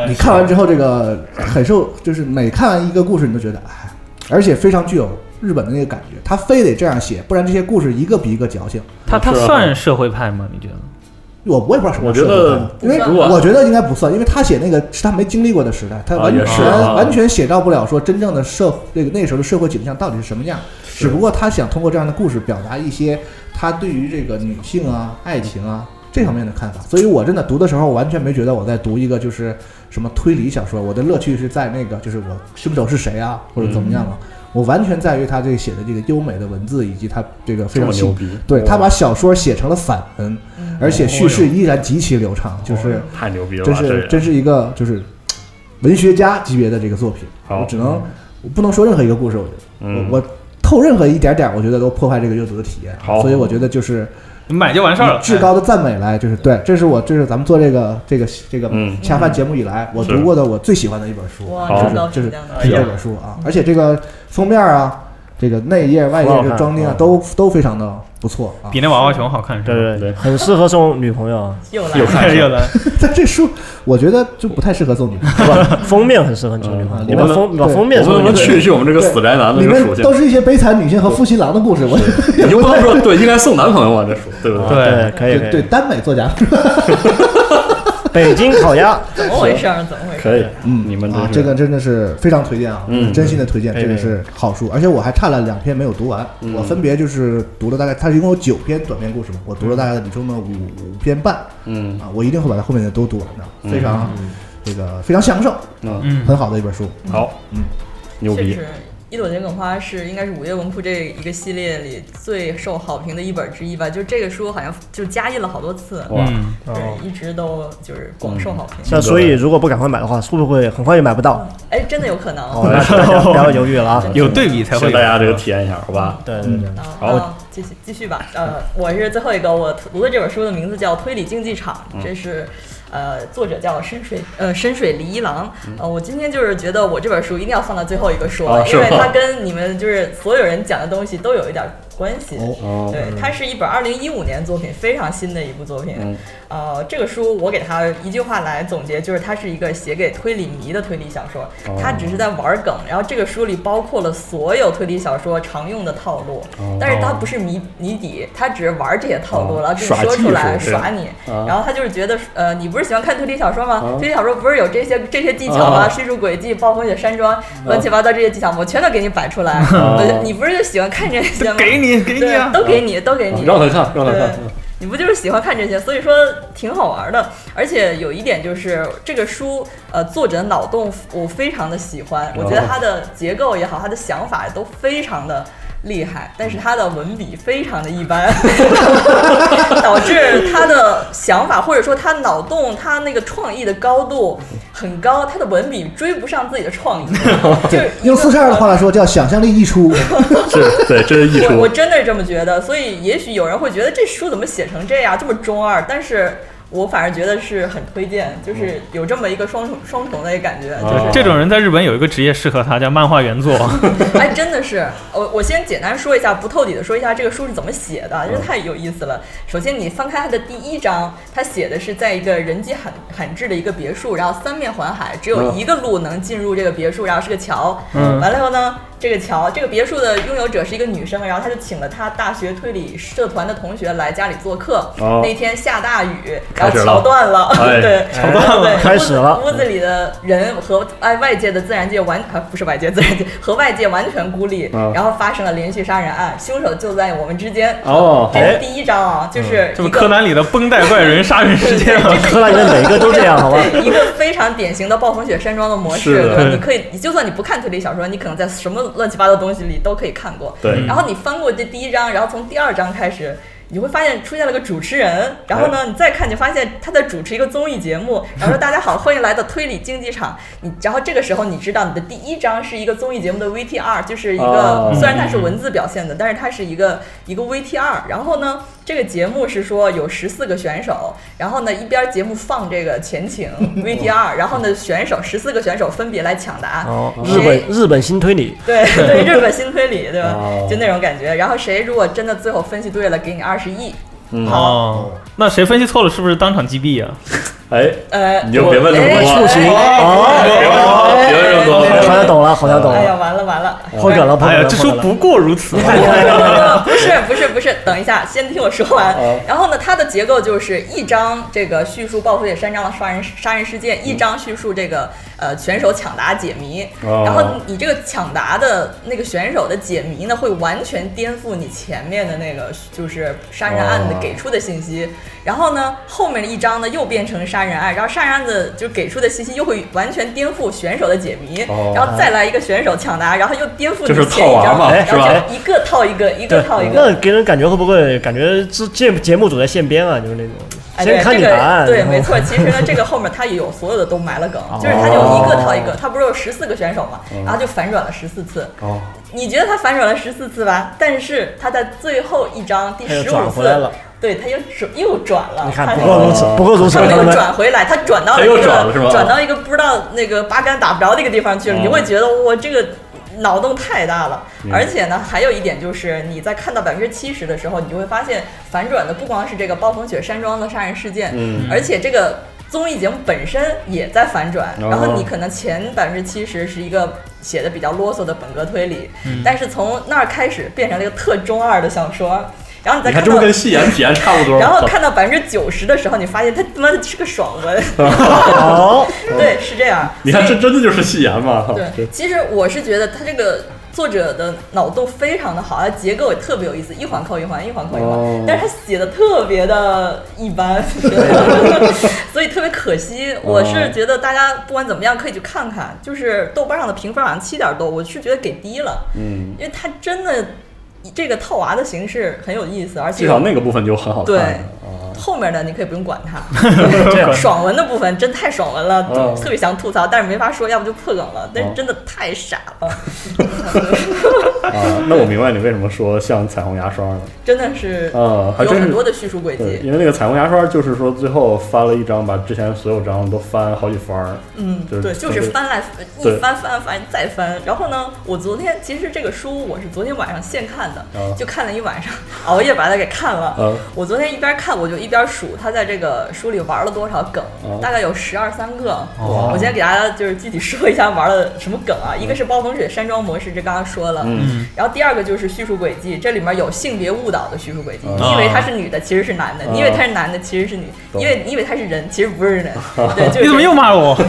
你看完之后，这个很受，就是每看完一个故事，你都觉得哎，而且非常具有日本的那个感觉。他非得这样写，不然这些故事一个比一个矫情。他他算社会派吗？你觉得？我我也不知道什么我觉得因为我觉得应该不算，因为他写那个是他没经历过的时代，他啊完全、完全写照不了说真正的社那个那时候的社会景象到底是什么样。只不过他想通过这样的故事表达一些他对于这个女性啊、爱情啊这方面的看法。所以我真的读的时候，完全没觉得我在读一个就是什么推理小说，我的乐趣是在那个就是我凶手是谁啊，或者怎么样啊。我完全在于他这个写的这个优美的文字，以及他这个非常牛逼，对他把小说写成了散文，而且叙事依然极其流畅，就是太牛逼了，真这是真是一个就是文学家级别的这个作品。我只能我不能说任何一个故事，我觉得嗯我我透任何一点点，我觉得都破坏这个阅读的体验。好所以我觉得就是你买就完事儿了。至高的赞美来，就是对，这是我这是咱们做这个这个这个嗯恰饭节目以来我读过的我最喜欢的一本书，就是评价呢是这本书啊，而且这个封面啊，这个内页外页很好看这装订啊，嗯都都非常的不错啊。比那娃娃熊好看是吧？对对对很适合送女朋友啊，又来了，有看有的。但这书我觉得就不太适合送女朋友。是吧？封面很适合送女朋友，嗯你把封把封面我们能不能送给女朋友去一去我们这个死宅男的里这个属性？面都是一些悲惨女性和负心郎的故事，我你就不能说 对，应该送男朋友啊，这书对不对？对对，可以可以。对对耽美作家，北京烤鸭，怎么回事儿？怎么回事儿？可以，嗯。啊，你们啊这个真的是非常推荐啊，嗯。真心的推荐，这个是好书，而且我还差了两篇没有读完，嗯。我分别就是读了大概，它一共有九篇短篇故事嘛，我读了大概其中的五五篇半嗯。啊，我一定会把它后面的都读完的，嗯。非常这个非常享受，嗯，嗯，很好的一本书。好，嗯，牛逼一朵桔梗花是应该是午夜文库这一个系列里最受好评的一本之一吧，就这个书好像就加印了好多次，哇，嗯，哦对，一直都就是广受好评。那所以如果不赶快买的话，会不会很快就买不到？哎，真的有可能。哦，那大家 不要犹豫了啊！有对比才会大家这个体验一下，好吧？对对对，啊，好那继续继续吧。呃，我是最后一个，我读的这本书的名字叫《推理竞技场》，这是。呃，作者叫深水呃深水梨一郎，呃，我今天就是觉得我这本书一定要放到最后一个说，因为它跟你们就是所有人讲的东西都有一点关系。哦，对，它是一本二零一五年作品，非常新的一部作品。嗯呃，这个书我给它一句话来总结，就是它是一个写给推理迷的推理小说。哦它只是在玩梗，然后这个书里包括了所有推理小说常用的套路，哦但是它不是谜谜底，它只是玩这些套路，哦然后给你耍技说出来耍你。啊然后他就是觉得，呃，你不是喜欢看推理小说吗？啊推理小说不是有这些这些技巧吗？啊叙述轨迹、暴风雪山庄、乱七八糟这些技巧，我全都给你摆出来。啊你不是就喜欢看这些吗？给你给你对啊，都给你，都给你，让他看，让他对看。你不就是喜欢看这些，所以说挺好玩的。而且有一点就是这个书，呃，作者脑洞我非常的喜欢，我觉得他的结构也好，他的想法都非常的。厉害，但是他的文笔非常的一般，导致他的想法或者说他脑洞他那个创意的高度很高，他的文笔追不上自己的创意，就是用四十二的话来说，叫想象力溢出。是，对，这是艺我我术。真的是这么觉得，所以也许有人会觉得这书怎么写成这样，这么中二，但是我反而觉得是很推荐，就是有这么一个双重双重的一个感觉，就是哦这种人在日本有一个职业适合他，叫漫画原作。哎，真的是，我我先简单说一下，不透底的说一下这个书是怎么写的，真是太有意思了。首先，你翻开它的第一章，它写的是在一个人迹罕罕至的一个别墅，然后三面环海，只有一个路能进入这个别墅，然后是个桥。嗯完了以后呢，这个桥，这个别墅的拥有者是一个女生，然后她就请了她大学推理社团的同学来家里做客。哦那天下大雨，然后开始了桥断了，哎 对，桥断了对开始了屋子屋子里的人和哎外界的自然界完啊不是外界自然界和外界完全孤立，嗯然后发生了连续杀人案，凶手就在我们之间。哦，这是第一章啊，就是这个柯南里的绷带怪人杀人事件吗？柯南里的每一个都这样，好吧？一个非常典型的暴风雪山庄的模式？你可以，你就算你不看推理小说，你可能在什么乱七八糟东西里都可以看过。对然后你翻过这第一章，然后从第二章开始。你会发现出现了个主持人，然后呢，你再看就发现他在主持一个综艺节目，然后说大家好，欢迎来到推理竞技场。你然后这个时候你知道你的第一章是一个综艺节目的 VTR，就是一个、哦虽然它是文字表现的，但是它是一个一个 VTR。然后呢，这个节目是说有十四个选手，然后呢一边节目放这个前情 VTR，然后呢选手十四个选手分别来抢答。哦，日本日本新推理，对 对，日本新推理，对吧？哦就那种感觉。然后谁如果真的最后分析对了，给你二十亿。嗯好哦，那谁分析错了，是不是当场击毙啊？哎，呃，你就别问这么哎多触行哎哦，别问这么多。好像懂了，好像懂了哎呀，完了完了。破梗了，破梗了，哎呀，这破梗了书不过如此。不是不是不是，等一下，先听我说完。哦。然后呢，它的结构就是一章这个叙述暴风雪山庄的杀人杀人事件，一章叙述这个呃选手抢答解谜。哦。然后你这个抢答的那个选手的解谜呢，会完全颠覆你前面的那个就是杀人案的哦给出的信息。然后呢，后面的一章呢又变成杀人案，然后杀人案的就给出的信息又会完全颠覆选手的解谜，哦。然后再来一个选手抢答，然后又颠覆就是你前一章，套娃嘛然后是吧？就一个套一个，一个套一个。那给人感觉会不会感觉这节节目组在现编啊？就是那种哎，先对，这个看你答案，对，然后没错。其实呢，这个后面他也有所有的都埋了梗，哦就是他就一个套一个，他不是有十四个选手嘛，然后就反转了十四次。哦，你觉得他反转了十四次吧？但是他在最后一章第十五转回来了次，对，他又转又转了。你看不过如此，不过如此，它没有转回来，他转到了一个转了转到一个不知道那个八竿打不着的一个地方去了，哦你会觉得我这个脑洞太大了。嗯而且呢，还有一点就是你在看到百分之七十的时候，你就会发现反转的不光是这个暴风雪山庄的杀人事件，嗯而且这个。综艺节目本身也在反转，哦然后你可能前百分之七十是一个写的比较啰嗦的本格推理，嗯但是从那儿开始变成了一个特中二的小说，然后你再看，到这不跟戏言体验差不多？然后看到百分之九十的时候，你发现它他妈的是个爽文，好 对，是这样。你看，这真的就是戏言嘛？这对，其实我是觉得它这个作者的脑洞非常的好，它结构也特别有意思，一环扣一环，一环扣一环，哦但是他写的特别的一般，所以特别可惜。我是觉得大家不管怎么样可以去看看，就是豆瓣上的评分好像七点多，我是觉得给低了，嗯，因为他真的这个套娃的形式很有意思，而且至少那个部分就很好看。后面的你可以不用管它，爽文的部分真太爽文了，嗯特别想吐槽，但是没法说，要不就破梗了。但是嗯真的太傻了，啊，那我明白你为什么说像彩虹牙刷了。真的是啊，还有很多的叙述轨对，迹。因为那个彩虹牙刷就是说最后翻了一张，把之前所有章都翻好几番儿，嗯，就是对，就是翻来一翻翻翻再翻。然后呢，我昨天其实这个书我是昨天晚上现看的，啊就看了一晚上，熬夜把它给看了。啊我昨天一边看我就一边数他在这个书里玩了多少梗，啊大概有十二三个。哦我先给大家就是具体说一下玩了什么梗啊，一个是暴风雪山庄模式，这刚刚说了。嗯然后第二个就是叙述轨迹，这里面有性别误导的叙述轨迹。啊你以为他是女的，其实是男的；啊你以为他是男的，其实是女；因为你以为他是人，其实不是人。对，就是你怎么又骂我？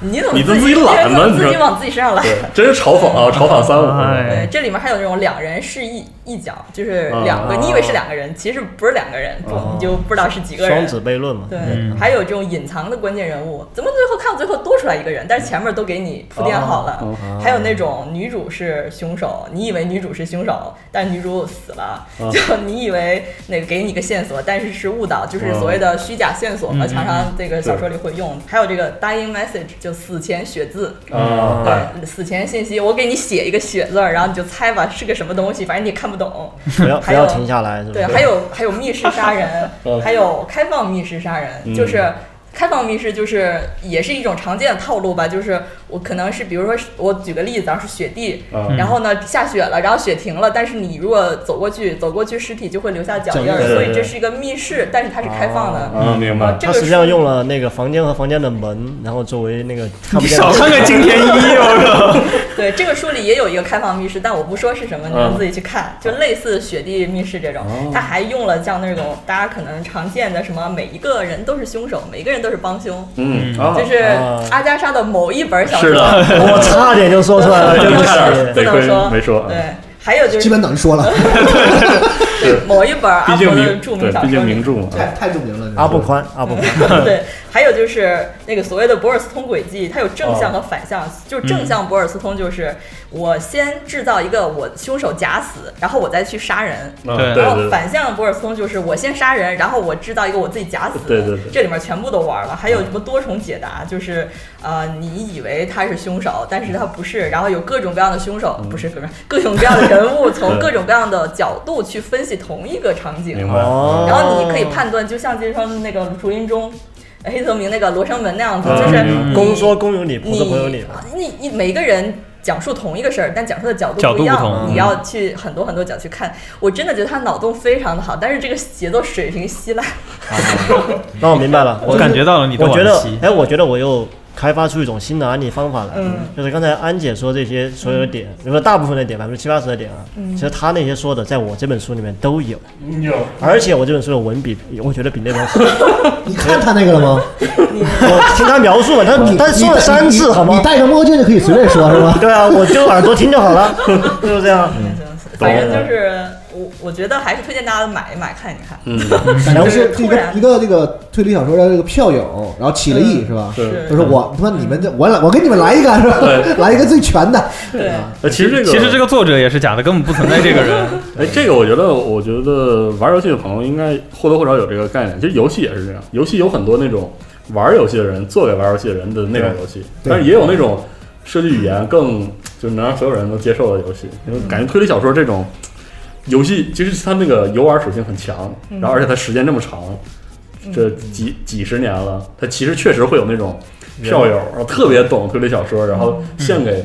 你怎么你自己 自己懒呢你自己往自己身上来？真是嘲讽啊，嘲讽三五。哎对，这里面还有那种两人是一一角，就是啊两个，你以为是两个人，其实不是两个人，不啊你就不知道是几个双人。子悖论嘛。对，嗯。还有这种隐藏的关键人物，怎么最后看到最后多出来一个人，但是前面都给你铺垫好了。哦还有那种女主是凶手，你以为女主是凶手，但女主死了，啊。就你以为那个给你个线索，但是是误导，就是所谓的虚假线索嘛，嗯。常常这个小说里会用。还有这个 dying message，就死前血字，对，死前信息，我给你写一个血字，然后你就猜吧是个什么东西，反正你也看不懂。不要不要停下来，是吧？对，还有还有密室杀人 嗯，还有开放密室杀人，嗯就是。开放密室就是也是一种常见的套路吧，就是我可能是比如说我举个例子啊，是雪地，啊然后呢下雪了，然后雪停了，但是你如果走过去，走过去尸体就会留下脚印所以这是一个密室，但是它是开放的。啊，明白。这个实际上用了那个房间和房间的门，然后作为那个看不你见的。少看个金田一，我靠！对，这个书里也有一个开放密室，但我不说是什么，你们自己去看。就类似雪地密室这种哦，它还用了像那种大家可能常见的什么，每一个人都是凶手，每一个人都是帮凶，嗯啊，就是啊。阿加莎的某一本小是说，的，我差点就说出来了，对不差点起。不能得亏说没说。对，还有就是基是本等于说了，某一本阿毕竟婆的名，著名小毕竟名著嘛。太太著名了。阿不宽，阿不宽，对，还有就是那个所谓的博尔斯通轨迹，它有正向和反向。就是正向博尔斯通，就是我先制造一个我凶手假死，然后我再去杀人。啊对对对，然后反向博尔斯通就是我先杀人，然后我制造一个我自己假死。对对对这里面全部都玩了。还有什么多重解答，就是呃，你以为他是凶手，但是他不是。然后有各种各样的凶手，不是各种各种各样的人物，从各种各样的角度去分析同一个场景。明白。哦，然后你可以判断，就像这双那个竹林中。呃黑泽明那个罗生门那样子，嗯就是公说公有理，婆你说婆有理。你你每个人讲述同一个事儿，但讲述的角度不一样，不同你要去很多很多角去看。我真的觉得他脑洞非常的好，但是这个节奏水平稀烂。那我明白了，我感觉到了你的我觉得。哎，我觉得我又开发出一种新的安利方法来，嗯就是刚才安姐说这些所有的点，比如说大部分的点，百分之七八十的点啊，嗯其实她那些说的，在我这本书里面都有，有而且我这本书的文笔，我觉得比那本好。你看他那个了吗？我听他描述了，他他说了三次，好吗？你戴个墨镜就可以随便说，是吧？对啊，我就耳朵听就好了，就是这样。反正就是我我觉得还是推荐大家买一买看一看。嗯，反正是一个一个这个推理小说的这个票友，然后起了意是吧？是就是我他妈你们这我来我给你们来一个是吧？来一个最全的。对，呃其实这个其实这个作者也是假的，根本不存在这个人。哎，这个我觉得，我觉得玩游戏的朋友应该或多或少有这个概念。其实游戏也是这样，游戏有很多那种玩游戏的人做给玩游戏的人的那种游戏，对但是也有那种设计语言更就是能让所有人都接受的游戏。因为感觉推理小说这种游戏，其实它那个游玩属性很强，然后而且它时间这么长，这几几十年了，它其实确实会有那种票友，然后特别懂推理小说，然后献给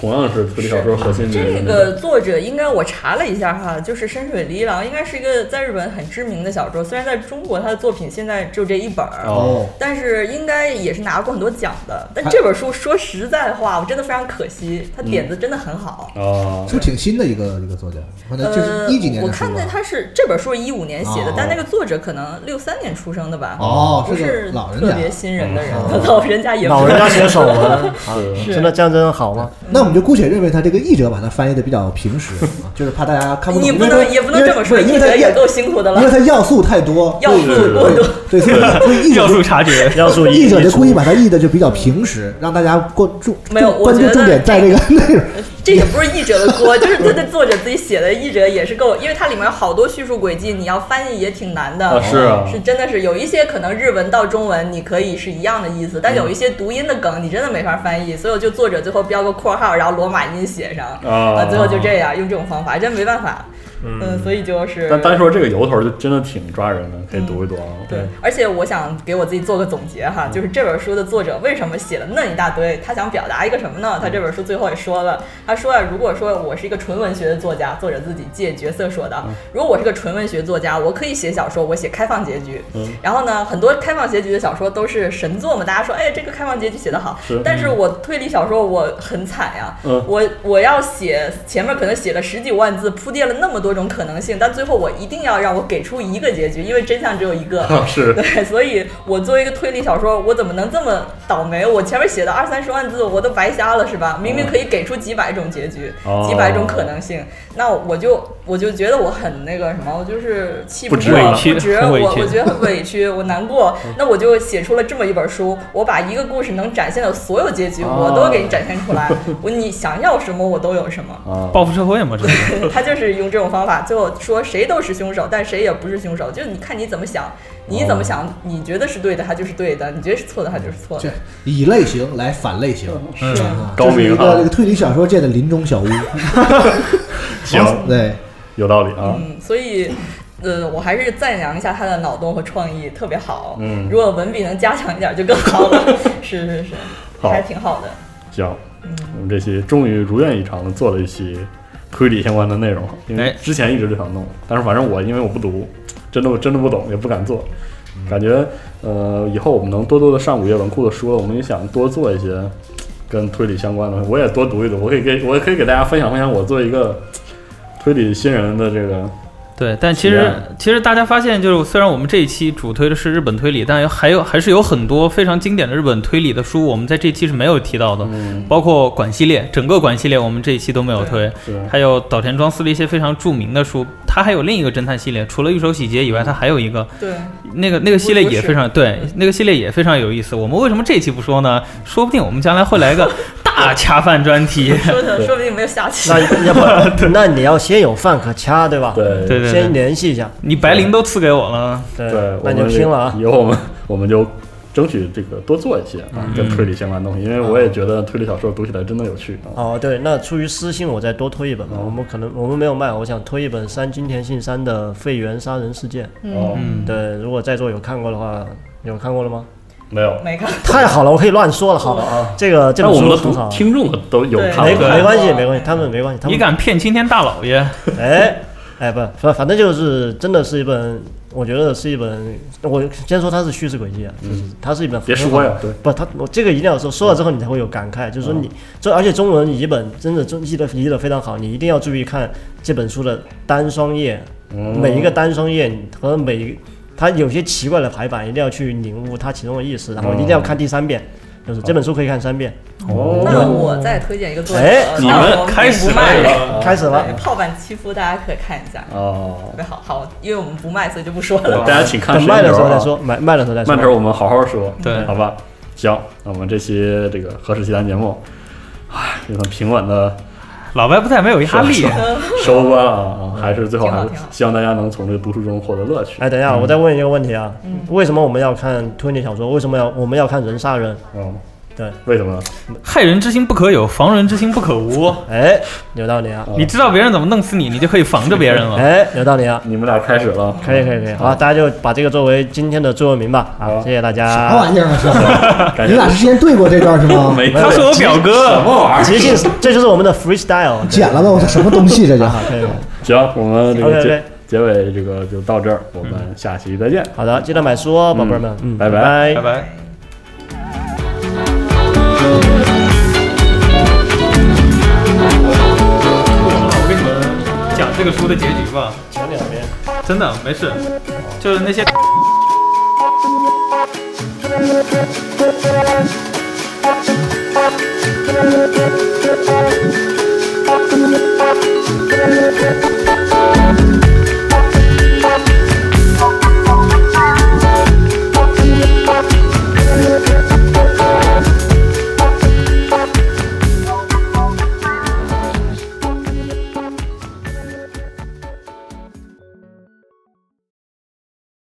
同样是推理小说核心的这个作者应该我查了一下哈，就是深水梨郎，应该是一个在日本很知名的小说，虽然在中国他的作品现在只有这一本儿。哦，但是应该也是拿过很多奖的，但这本书说实在话，我真的非常可惜，他点子真的很好。哦，是不挺新的一个一个作家？可能就是呃，一几年我。看见他是这本书是一五年写的，哦但那个作者可能六三年出生的吧？哦是不是老人家特别新人的人，嗯老人家也不老人家写手是是真的这样真的好吗？那我们就姑且认为他这个译者把它翻译的比较平实，啊 就是怕大家看不懂。你不因为它能也不能这么说，因为它译者也够辛苦的了。因为他要素太多，要素所以过多对，所以所以 译者要素察觉，要 素译者就故意把它它译的就比较平实，让大家关注没有关注重点在这个内容。这也不是译者的锅，就是这这作者自己写的，译者也是够，因为它里面有好多叙述轨迹，你要翻译也挺难的。啊是啊是真的是有一些可能日文到中文你可以是一样的意思，但有一些读音的梗你真的没法翻译，所以就作者最后标个括号，然后罗马音写上，啊最后就这样用这种方法，真没办法。嗯，所以就是但单说这个由头就真的挺抓人的，可以读一读啊。对，而且我想给我自己做个总结哈，就是这本书的作者为什么写了那一大堆？他想表达一个什么呢？他这本书最后也说了，他说啊，如果说我是一个纯文学的作家，作者自己借角色说的，如果我是个纯文学作家，我可以写小说，我写开放结局。然后呢，很多开放结局的小说都是神作嘛，大家说，哎，这个开放结局写得好是。但是我推理小说我很惨呀，嗯我我要写前面可能写了十几万字，铺垫了那么多种可能性，但最后我一定要让我给出一个结局，因为真相只有一个。是 对，所以我作为一个推理小说，我怎么能这么倒霉？我前面写的二三十万字，我都白瞎了，是吧？明明可以给出几百种结局，哦几百种可能性，那我就我就觉得我很那个什么，我就是气不值过，不值，很委屈我我觉得很委屈，我难过。那我就写出了这么一本书，我把一个故事能展现的所有结局，我都给你展现出来。我你想要什么，我都有什么。啊，报复社会嘛，这是。他就是用这种方法，最后说谁都是凶手，但谁也不是凶手，就是你看你怎么想，你怎么想，你觉得是对的，他就是对的；你觉得是错的，他就是错的这。以类型来反类型，嗯是啊高这是一明啊个这个推理小说界的林中小屋。行，对，有道理啊。嗯，所以。呃，我还是赞扬一下他的脑洞和创意，特别好。嗯如果文笔能加强一点就更好了。是 是是，好还挺好的。行，嗯我们这期终于如愿以偿的做了一期推理相关的内容，因为哎之前一直就想弄，但是反正我因为我不读，真的真的不懂，也不敢做。感觉呃，以后我们能多多的上午夜文库的书了，我们也想多做一些跟推理相关的，我也多读一读，我可以给我也可以给大家分享分享我做一个推理新人的这个对，但其实其实大家发现，就是虽然我们这一期主推的是日本推理，但有还有还是有很多非常经典的日本推理的书，我们在这期是没有提到的，嗯，包括管系列，整个管系列我们这一期都没有推。还有岛田庄司的一些非常著名的书，它还有另一个侦探系列，除了御手洗劫以外，它还有一个对，那个那个系列也非常对，那个系列也非常有意思。我们为什么这期不说呢？说不定我们将来会来个大恰饭专题。说的说不定没有下期。那 要不那你要先有饭可掐，对吧？对对对先联系一下，你白灵都赐给我了，对对，那你就拼了啊！以后我们 我们就争取这个多做一些啊，嗯跟推理相关的东西，因为我也觉得推理小说读起来真的有趣啊。哦，对，那出于私心，我再多推一本吧。哦我们可能我们没有卖，我想推一本三金田信三的《废园杀人事件》。哦，嗯，对，如果在座有看过的话，有看过了吗？没有。没看，太好了，我可以乱说了。好，这个这但我们的本书很好，读听众都有看。过，没关系，没关系，他们没关系，他们你敢骗青天大老爷？哎哎不反反正就是真的是一本，我觉得是一本，我先说它是叙事轨迹啊，就是它是一本别说呀，对，不，他我这个一定要说，说了之后你才会有感慨，就是说你这而且中文译本真的真译的译的非常好，你一定要注意看这本书的单双页，嗯。每一个单双页和每一它有些奇怪的排版，一定要去领悟它其中的意思，然后一定要看第三遍，就是这本书可以看三遍。哦那我再推荐一个作品，哎你们开始卖了开始了对，炮板欺负大家可以看一下，哦特，别好。好，因为我们不卖，所以就不说，了。大家请看等卖的时候再。说，卖卖的时候再说。慢头我们好好说，对好吧？行，那我们这期这个何氏奇谈节目，唉，也很平稳的老白不在，没有压力。收官了啊，还是最后还是希望大家能从这个读书中获得乐趣。哎，等一下，我再问一个问题啊，嗯为什么我们要看推理小说？为什么要我们要看人杀人？嗯，对，为什么？害人之心不可有，防人之心不可无。哎，有道理啊，哦你知道别人怎么弄死你，你就可以防着别人了。哎，有道理啊。你们俩开始了，可以可以可以，好，大家就把这个作为今天的座右铭吧。好，谢谢大家啥家。玩意儿啊？是 你俩之前对过这段是吗？没他是我表哥什，么玩意儿即兴，这就是我们的 freestyle。剪了吧？我操，什么东西这就？啊，可以。可以？行，我们这个结结尾这个就到这儿，我们下期再见。好的，记得买书哦，宝贝儿们。嗯，拜拜拜拜这个书的结局吧，前两边，真的没事，就是那些。